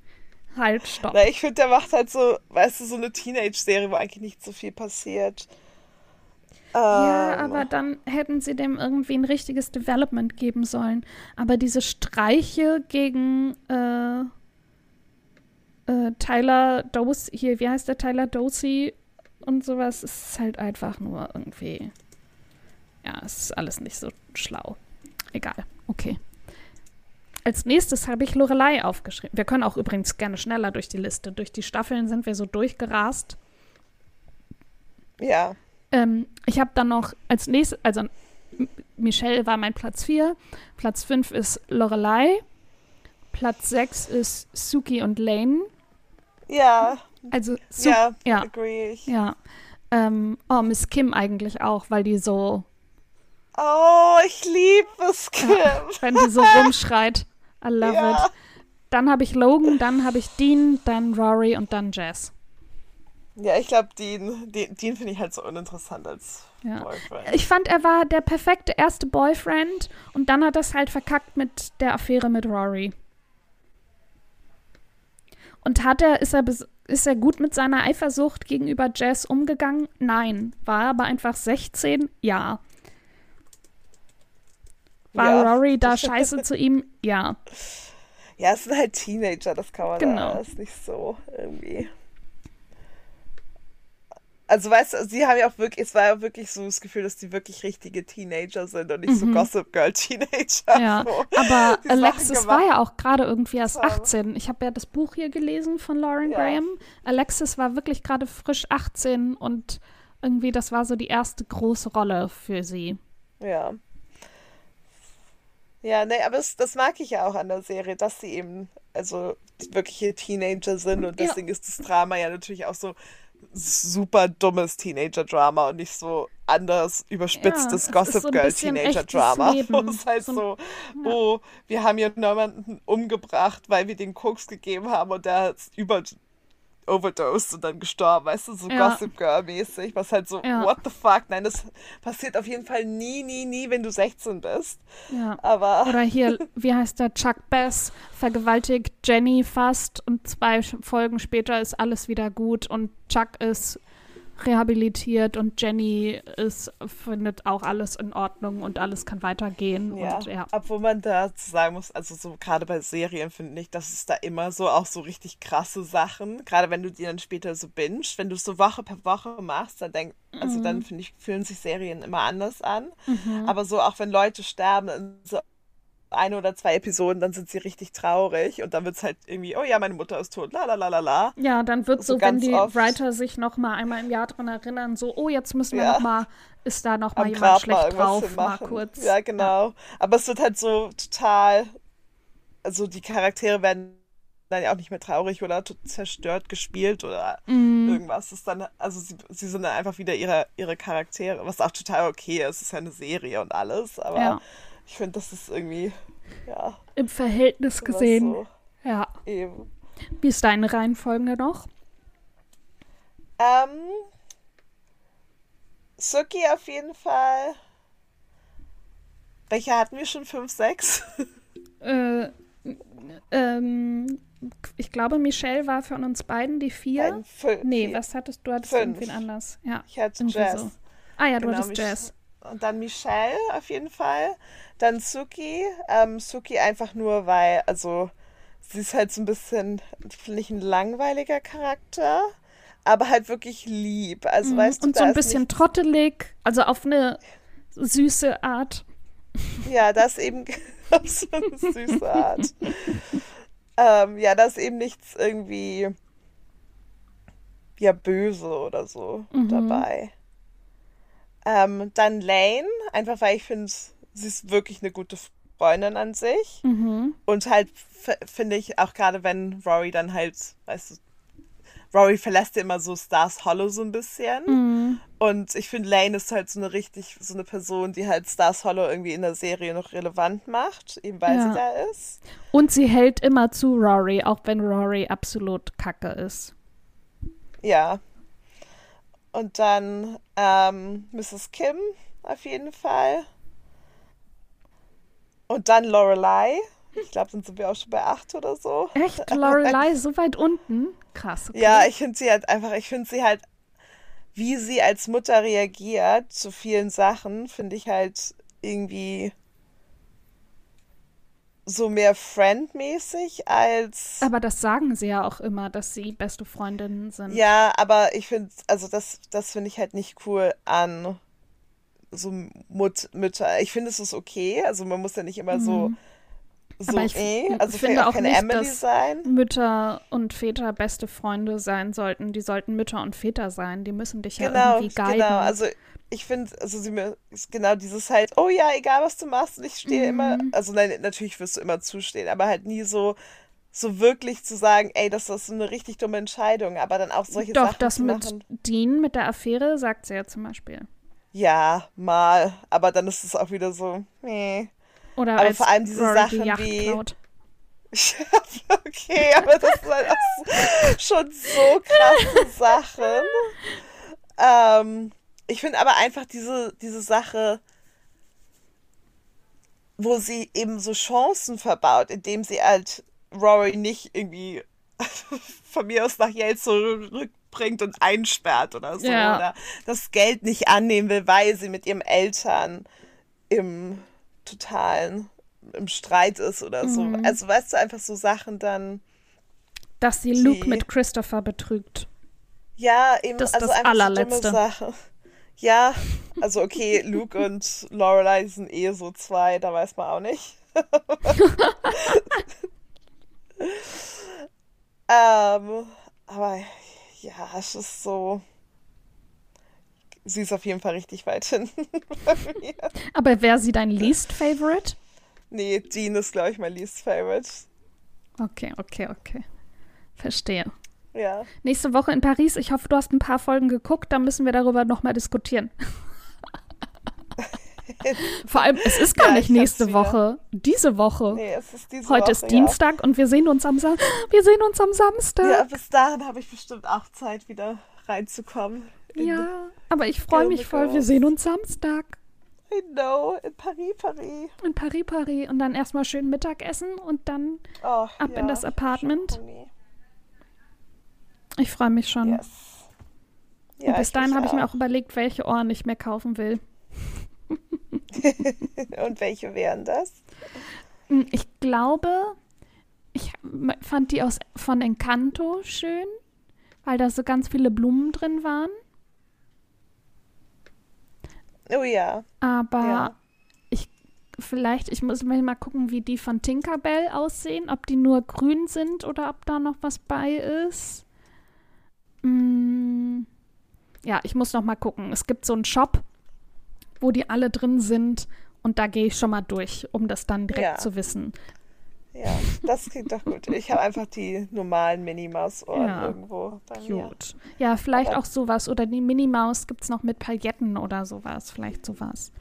Halt, stopp. Na, ich finde, der macht halt so, weißt du, so eine Teenage-Serie, wo eigentlich nicht so viel passiert. Ja, Ähm, aber dann hätten sie dem irgendwie ein richtiges Development geben sollen. Aber diese Streiche gegen äh, äh, Tyler Dosey, hier, wie heißt der Tyler Dosey und sowas, ist halt einfach nur irgendwie. Ja, es ist alles nicht so schlau. Egal, okay. Als nächstes habe ich Lorelei aufgeschrieben. Wir können auch übrigens gerne schneller durch die Liste. Durch die Staffeln sind wir so durchgerast. Ja. Ähm, ich habe dann noch als nächstes, also Michelle war mein Platz 4, Platz 5 ist Lorelei, Platz 6 ist Suki und Lane. Ja, Also Su ja, ja. agree ich. ja. Ähm, oh, Miss Kim eigentlich auch, weil die so, Oh, ich liebe es, Kim. wenn die so rumschreit. I love Ja. it. Dann habe ich Logan, dann habe ich Dean, dann Rory und dann Jess. Ja, ich glaube, Dean, Dean, Dean finde ich halt so uninteressant als Ja. Boyfriend. Ich fand, er war der perfekte erste Boyfriend und dann hat er es halt verkackt mit der Affäre mit Rory. Und hat er, ist er, ist er gut mit seiner Eifersucht gegenüber Jess umgegangen? Nein. War er aber einfach 16? Ja. War Ja. Rory da scheiße zu ihm? Ja. Ja, es sind halt Teenager, das kann man Genau. da, ist nicht so irgendwie. Also weißt du, sie haben ja auch wirklich, es war ja wirklich so das Gefühl, dass die wirklich richtige Teenager sind und nicht so Gossip Girl Teenager. Mhm. Ja, so, aber die Alexis war ja auch gerade irgendwie erst haben. 18. Ich habe ja das Buch hier gelesen von Lauren Ja. Graham. Alexis war wirklich gerade frisch 18 und irgendwie das war so die erste große Rolle für sie. Ja. Ja, nee, aber das, das mag ich ja auch an der Serie, dass sie eben, also wirkliche Teenager sind und Ja. deswegen ist das Drama ja natürlich auch so super dummes Teenager-Drama und nicht so anders überspitztes Ja, ist Gossip so Girl Teenager-Drama. Wo es halt So so, ein- oh, wir haben hier jemanden umgebracht, weil wir den Koks gegeben haben und der hat über overdosed und dann gestorben, weißt du, so Ja. Gossip Girl-mäßig, was halt so, Ja. what the fuck, nein, das passiert auf jeden Fall nie, nie, nie, wenn du 16 bist. Ja. Aber Oder hier, wie heißt der, Chuck Bass vergewaltigt Jenny fast und zwei Folgen später ist alles wieder gut und Chuck ist rehabilitiert und Jenny ist, findet auch alles in Ordnung und alles kann weitergehen. ja, Und ja. obwohl man dazu sagen muss, also so gerade bei Serien finde ich, dass es da immer so auch so richtig krasse Sachen, gerade wenn du die dann später so bingst, wenn du es so Woche per Woche machst, dann denk, also Mhm. dann finde ich, fühlen sich Serien immer anders an. Aber so auch wenn Leute sterben, in so eine oder zwei Episoden, dann sind sie richtig traurig und dann wird es halt irgendwie, oh ja, meine Mutter ist tot, la la la la la. Ja, dann wird So so, wenn die oft. Writer sich noch mal einmal im Jahr dran erinnern, so, oh, jetzt müssen wir Ja. noch mal, ist da noch mal am jemand Grab schlecht drauf, mal kurz. Ja, genau. Aber es wird halt so total, also die Charaktere werden dann ja auch nicht mehr traurig oder zerstört gespielt oder Mhm. irgendwas. Das ist dann, also sie, sie sind dann einfach wieder ihre, ihre Charaktere, was auch total okay ist. Es ist ja eine Serie und alles, aber Ja. Ich finde, das ist irgendwie, ja, Im Verhältnis gesehen. so Ja. eben. Wie ist deine Reihenfolge noch? Ähm, Suki auf jeden Fall. Welche hatten wir schon? Fünf, sechs? Äh, ähm, ich glaube, Michelle war von uns beiden die vier. Nein, fünf. nee, vier. was hattest du? Hattest Fünf. irgendwen anders. Ja, Ich hatte Jess. so. Ah ja, du Genau, hattest Jazz. Und dann Michelle auf jeden Fall. Dann Suki. Ähm, Suki einfach nur, weil, also, sie ist halt so ein bisschen, finde ich, ein langweiliger Charakter. Aber halt wirklich lieb. Also, weißt du, Mhm. Und so ein bisschen trottelig, also auf eine süße Art. Nicht, ja, das ist eben auf so eine süße Art. ähm, ja, da ist eben nichts irgendwie, ja, böse oder so Mhm. dabei. Ähm, dann Lane, einfach weil ich finde, sie ist wirklich eine gute Freundin an sich. Mhm. Und halt finde ich auch gerade, wenn Rory dann halt, weißt du, Rory verlässt ja immer so Stars Hollow so ein bisschen. Mhm. Und ich finde, Lane ist halt so eine richtig, so eine Person, die halt Stars Hollow irgendwie in der Serie noch relevant macht, eben weil Ja. sie da ist. Und sie hält immer zu Rory, auch wenn Rory absolut kacke ist. Ja. Und dann ähm, Mrs. Kim auf jeden Fall. Und dann Lorelei. Ich glaube, dann sind wir auch schon bei acht oder so. Echt? Lorelei so weit unten? Krass. Okay. Ja, ich finde sie halt einfach, ich finde sie halt, wie sie als Mutter reagiert zu vielen Sachen, finde ich halt irgendwie so mehr friendmäßig als. Aber das sagen sie ja auch immer, dass sie beste Freundinnen sind. Ja, aber ich finde, also das, das finde ich halt nicht cool an so Mut Mütter. Ich finde, es ist okay. Also man muss ja nicht immer so, so Mhm. Aber ich eh. f- Also finde auch auch keine nicht, Emily dass- sein. Mütter und Väter beste Freunde sein sollten. Die sollten Mütter und Väter sein. Die müssen dich ja Genau, irgendwie guiden. genau. Also ich finde, also sie mir ist genau dieses halt, oh ja, egal was du machst, und ich stehe immer, Mhm. also nein, natürlich wirst du immer zustehen, aber halt nie so, so wirklich zu sagen, ey, das ist so eine richtig dumme Entscheidung, aber dann auch solche Doch, Sachen das zu mit machen. Dean, mit der Affäre, sagt sie ja zum Beispiel. Ja, mal, aber dann ist es auch wieder so, nee. Oder Aber als vor allem diese Rory Sachen die wie- klaut. okay, aber das sind halt auch schon so krasse Sachen. Ähm, ich finde aber einfach diese, diese Sache, wo sie eben so Chancen verbaut, indem sie halt Rory nicht irgendwie von mir aus nach Yale zurückbringt und einsperrt oder so. Ja. Oder das Geld nicht annehmen will, weil sie mit ihren Eltern im totalen im Streit ist oder so. Mhm. Also weißt du, einfach so Sachen dann. Dass sie Luke mit Christopher betrügt. Ja, eben, Das ist also das einfach allerletzte. so Sache. Ja, also okay, Luke und Lorelei sind eh so zwei, da weiß man auch nicht. ähm, aber ja, es ist so. Sie ist auf jeden Fall richtig weit hinten bei mir. Aber wäre sie dein least favorite? Nee, Dean ist, glaube ich, mein least favorite. Okay, okay, okay. Verstehe. Ja. Nächste Woche in Paris. Ich hoffe, du hast ein paar Folgen geguckt. Da müssen wir darüber nochmal diskutieren. Vor allem, es ist gar Ja, nicht nächste. Woche. Diese Woche. Nee, es ist diese Heute Woche, ist Dienstag und wir sehen uns am Sa wir sehen uns am Samstag. Ja. ja, bis dahin habe ich bestimmt auch Zeit, wieder reinzukommen. In, Ja, aber ich freue mich voll. Wir sehen uns Samstag I know, in Paris, Paris. in Paris, Paris und dann erstmal schön Mittagessen und dann, Oh, Ab in das Apartment. Ich freue mich schon. Yes. und Ja, bis dahin habe ich mir auch überlegt, welche Ohren ich mehr kaufen will. Und welche wären das? Hm, Ich glaube, ich fand die aus, von Encanto schön, weil da so ganz viele Blumen drin waren. Oh ja. Aber Ja. ich vielleicht, ich muss mal gucken, wie die von Tinkerbell aussehen, ob die nur grün sind oder ob da noch was bei ist. Mm, ja, ich muss noch mal gucken. Es gibt so einen Shop, wo die alle drin sind und da gehe ich schon mal durch, um das dann direkt Ja. zu wissen. Ja, das klingt doch gut. Ich habe einfach die normalen Minnie-Maus-Ohren Ja. irgendwo bei mir. Gut. Ja, vielleicht Aber- auch sowas. Oder die Minimaus gibt es noch mit Pailletten oder sowas. Vielleicht sowas.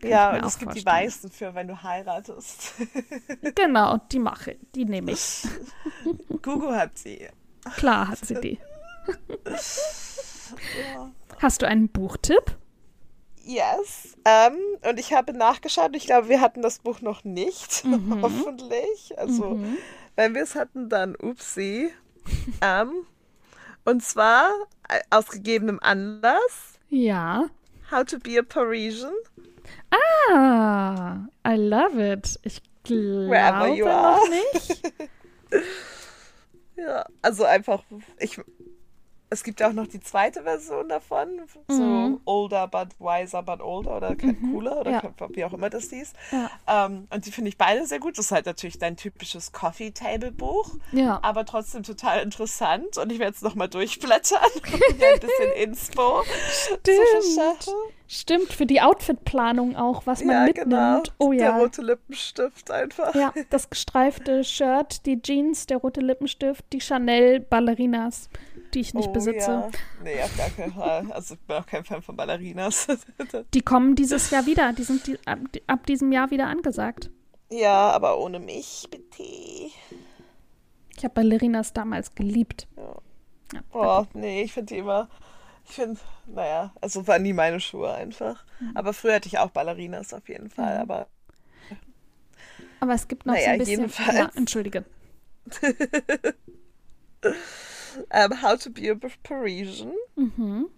Kann Ja, mir und es gibt die vorstellen. weißen für, wenn du heiratest. Genau, die mache ich. Die nehme ich. Google hat sie. Klar hat sie die. Ja. Hast du einen Buchtipp? Yes. Ähm, und ich habe nachgeschaut. Ich glaube, wir hatten das Buch noch nicht. Mhm. Hoffentlich. Also, wenn wir es hatten, dann upsi. ähm, und zwar, äh, aus gegebenem Anlass, Ja. How to be a Parisian. Ah, I love it. Ich Wherever you glaube are. noch nicht. Ja, also einfach, ich, es gibt ja auch noch die zweite Version davon, so Mhm. older but wiser but older oder kein cooler oder ja. wie auch immer das hieß. Ja. Ähm, und die finde ich beide sehr gut. Das ist halt natürlich dein typisches Coffee Table Buch, Ja. aber trotzdem total interessant. Und ich werde jetzt nochmal durchblättern, hier ein bisschen Inspo verschaffen. Stimmt, für die Outfitplanung auch, was man Ja, mitnimmt. genau. Oh Der ja. rote Lippenstift einfach. Ja, das gestreifte Shirt, die Jeans, der rote Lippenstift, die Chanel Ballerinas, die ich nicht oh, besitze. Ja. Nee, auf gar keinen Fall. Also ich bin auch kein Fan von Ballerinas. Die kommen dieses Jahr wieder. Die sind die, ab, ab diesem Jahr wieder angesagt. ja, aber ohne mich, bitte. Ich habe Ballerinas damals geliebt. Ja. Ja, Oh, nee, ich finde die immer. Ich finde, naja, also waren nie meine Schuhe einfach. Mhm. Aber früher hatte ich auch Ballerinas auf jeden Fall. Aber Aber es gibt noch so Naja, ein bisschen. jedenfalls. Ja, entschuldige. ähm, How to be a Parisian. Mhm.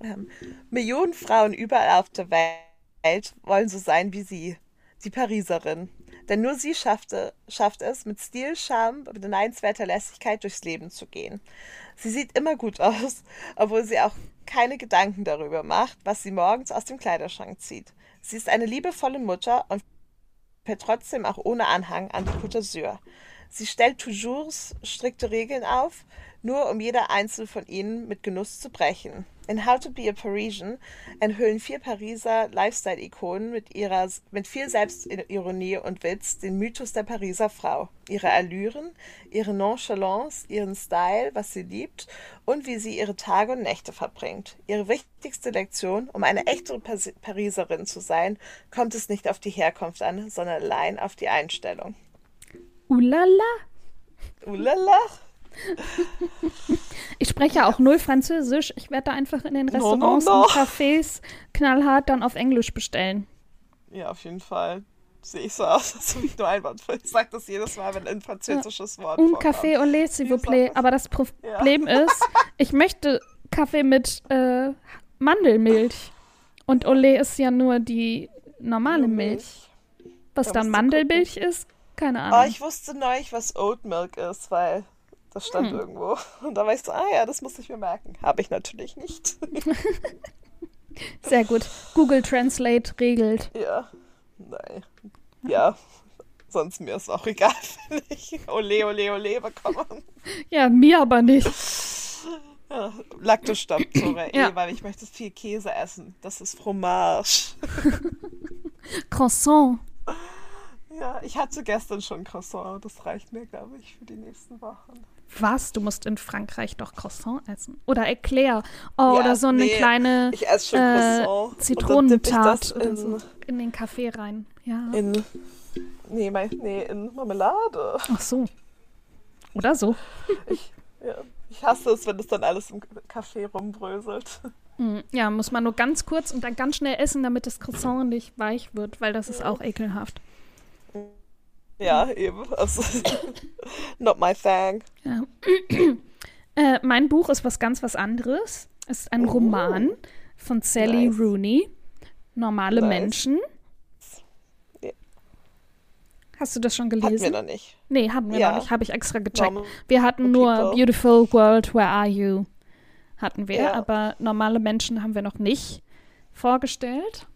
Ähm, Millionen Frauen überall auf der Welt wollen so sein wie sie, die Pariserin. Denn nur sie schaffte, schafft es, mit Stil, Charme, beneidenswerter Lässigkeit durchs Leben zu gehen. Sie sieht immer gut aus, obwohl sie auch keine Gedanken darüber macht, was sie morgens aus dem Kleiderschrank zieht. Sie ist eine liebevolle Mutter und fährt trotzdem auch ohne Anhang an die Côte d'Azur. Sie stellt toujours strikte Regeln auf, nur um jeder einzelne von ihnen mit Genuss zu brechen. In How to be a Parisian enthüllen vier Pariser Lifestyle-Ikonen mit, ihrer, mit viel Selbstironie und Witz den Mythos der Pariser Frau, ihre Allüren, ihre Nonchalance, ihren Style, was sie liebt und wie sie ihre Tage und Nächte verbringt. Ihre wichtigste Lektion, um eine echte Pariserin zu sein, kommt es nicht auf die Herkunft an, sondern allein auf die Einstellung. Ulala. Ulala. Ich spreche ja auch null Französisch. Ich werde da einfach in den No, no, Restaurants no. und Cafés knallhart dann auf Englisch bestellen. Ja, auf jeden Fall. Sehe ich so aus, als ob ich nur einwandfrei. Ich sage das jedes Mal, wenn ein französisches Wort Un vorkommt. Café au lait, s'il vous plaît. Aber das Problem ist, ich möchte Kaffee mit äh, Mandelmilch. Und Olé ist ja nur die normale Milch. Was Da dann Mandelmilch ist, keine Oh, Ahnung. ich wusste neulich, was Oat Milk ist, weil das stand Hm. irgendwo. Und da war ich so, ah ja, das muss ich mir merken. Habe ich natürlich nicht. Sehr gut. Google Translate regelt. ja. Nein. Ja. Sonst mir ist auch egal, wenn ich Ole, Ole, Ole bekomme. Ja, mir aber nicht. Ja, Laktostopp sogar Ja. eh, weil ich möchte viel Käse essen. Das ist Fromage. Croissant. Ja, ich hatte gestern schon Croissant. Das reicht mir, glaube ich, für die nächsten Wochen. Was? Du musst in Frankreich doch Croissant essen. Oder Eclair. Oh, Ja, oder so eine nee, kleine Ich esse schon äh, Croissant. ich Zitronentat das in, so. In den Kaffee rein. Ja. in, nee, mein, nee, in Marmelade. Ach so. Oder so. Ja, ich hasse es, wenn es dann alles im Kaffee rumbröselt. Mm, Ja, muss man nur ganz kurz und dann ganz schnell essen, damit das Croissant nicht weich wird, weil das ist auch ekelhaft. Ja, eben. Also, not my thing. Ja. äh, mein Buch ist was ganz was anderes. Es ist ein Oh. Roman von Sally Nice. Rooney. Normale Nice. Menschen. Ja. Hast du das schon Hatten wir gelesen? noch nicht. Nee, hatten wir Ja. noch nicht. Habe ich extra gecheckt. Normal Wir hatten nur People. Beautiful World, Where Are You? Hatten wir, Ja. aber normale Menschen haben wir noch nicht vorgestellt.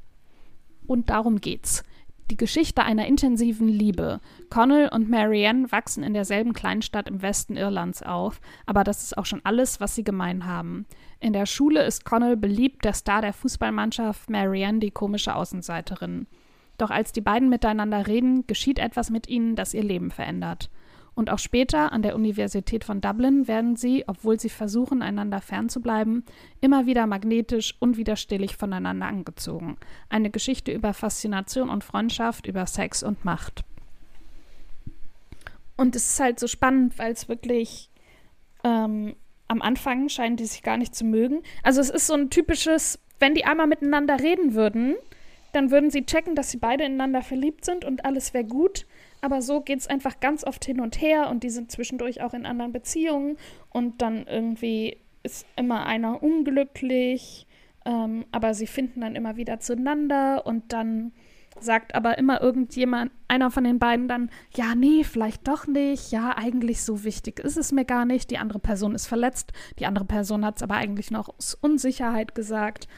Und darum geht's. Die Geschichte einer intensiven Liebe. Connell und Marianne wachsen in derselben Kleinstadt im Westen Irlands auf, aber das ist auch schon alles, was sie gemein haben. In der Schule ist Connell beliebt, der Star der Fußballmannschaft, Marianne die komische Außenseiterin. Doch als die beiden miteinander reden, geschieht etwas mit ihnen, das ihr Leben verändert. Und auch später an der Universität von Dublin werden sie, obwohl sie versuchen, einander fernzubleiben, immer wieder magnetisch unwiderstehlich voneinander angezogen. Eine Geschichte über Faszination und Freundschaft, über Sex und Macht. Und es ist halt so spannend, weil es wirklich ähm, am Anfang scheinen die sich gar nicht zu mögen. Also es ist so ein typisches, wenn die einmal miteinander reden würden, dann würden sie checken, dass sie beide ineinander verliebt sind und alles wäre gut. Aber so geht es einfach ganz oft hin und her und die sind zwischendurch auch in anderen Beziehungen und dann irgendwie ist immer einer unglücklich. Ähm, aber sie finden dann immer wieder zueinander und dann sagt aber immer irgendjemand, einer von den beiden dann, ja, nee, vielleicht doch nicht, ja, eigentlich so wichtig ist es mir gar nicht, die andere Person ist verletzt, die andere Person hat es aber eigentlich noch aus Unsicherheit gesagt.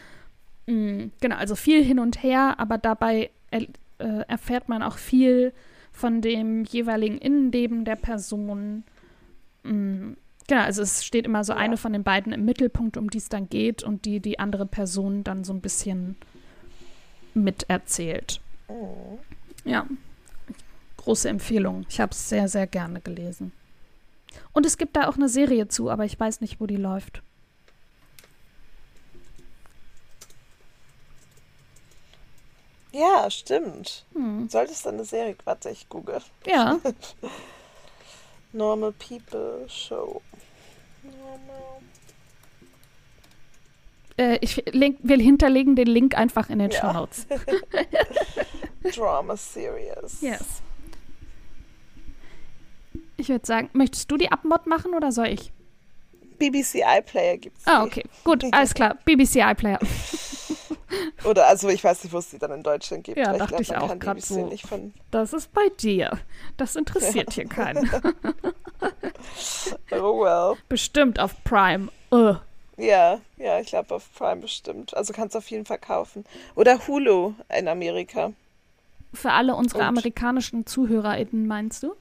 Mhm, genau, also viel hin und her, aber dabei er, äh, erfährt man auch viel von dem jeweiligen Innenleben der Person. Mhm, genau, also es steht immer so ja. eine von den beiden im Mittelpunkt, um die es dann geht und die die andere Person dann so ein bisschen miterzählt. Oh. Ja, große Empfehlung. Ich habe es sehr, sehr gerne gelesen. Und es gibt da auch eine Serie zu, aber ich weiß nicht, wo die läuft. Ja, stimmt. Hm. Solltest du eine Serie, warte, ich google. Ja. Normal People Show. Normal. Äh, ich link, wir hinterlegen den Link einfach in den ja. Show Notes. Drama Series. Yes. Ich würde sagen, möchtest du die Abmod machen oder soll ich? BBC iPlayer gibt es. Ah, okay. Gut, alles klar. BBC iPlayer. Oder also ich weiß nicht, wo es die dann in Deutschland gibt. Ja, dachte ich, auch gerade so. Das ist bei dir. Das interessiert hier keinen. oh well. Bestimmt auf Prime. Uh. Ja, ja, ich glaube auf Prime bestimmt. Also kannst du auf jeden Fall kaufen. Oder Hulu in Amerika. Für alle unsere Und? amerikanischen ZuhörerInnen, meinst du?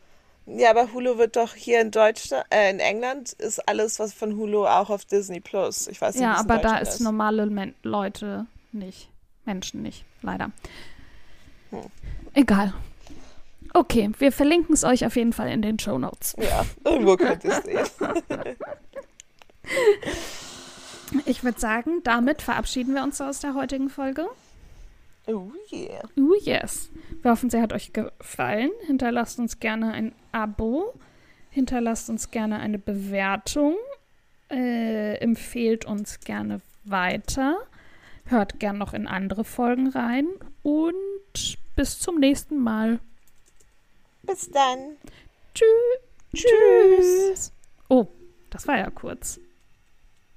Ja, aber Hulu wird doch hier in Deutschland, äh, in England ist alles, was von Hulu auch auf Disney Plus. Ich weiß nicht, Ja, aber da ist, ist normale Men Leute nicht. Menschen nicht, leider. Hm. Egal. Okay, wir verlinken es euch auf jeden Fall in den Show Notes. Ja, irgendwo könnt ihr es sehen. ich würde sagen, damit verabschieden wir uns aus der heutigen Folge. Oh yeah. Oh yes. Wir hoffen, sie hat euch gefallen. Hinterlasst uns gerne ein Abo. Hinterlasst uns gerne eine Bewertung. Äh, empfehlt uns gerne weiter. Hört gern noch in andere Folgen rein. Und bis zum nächsten Mal. Bis dann. Tschü Tschüss. Tschüss. Oh, das war ja kurz.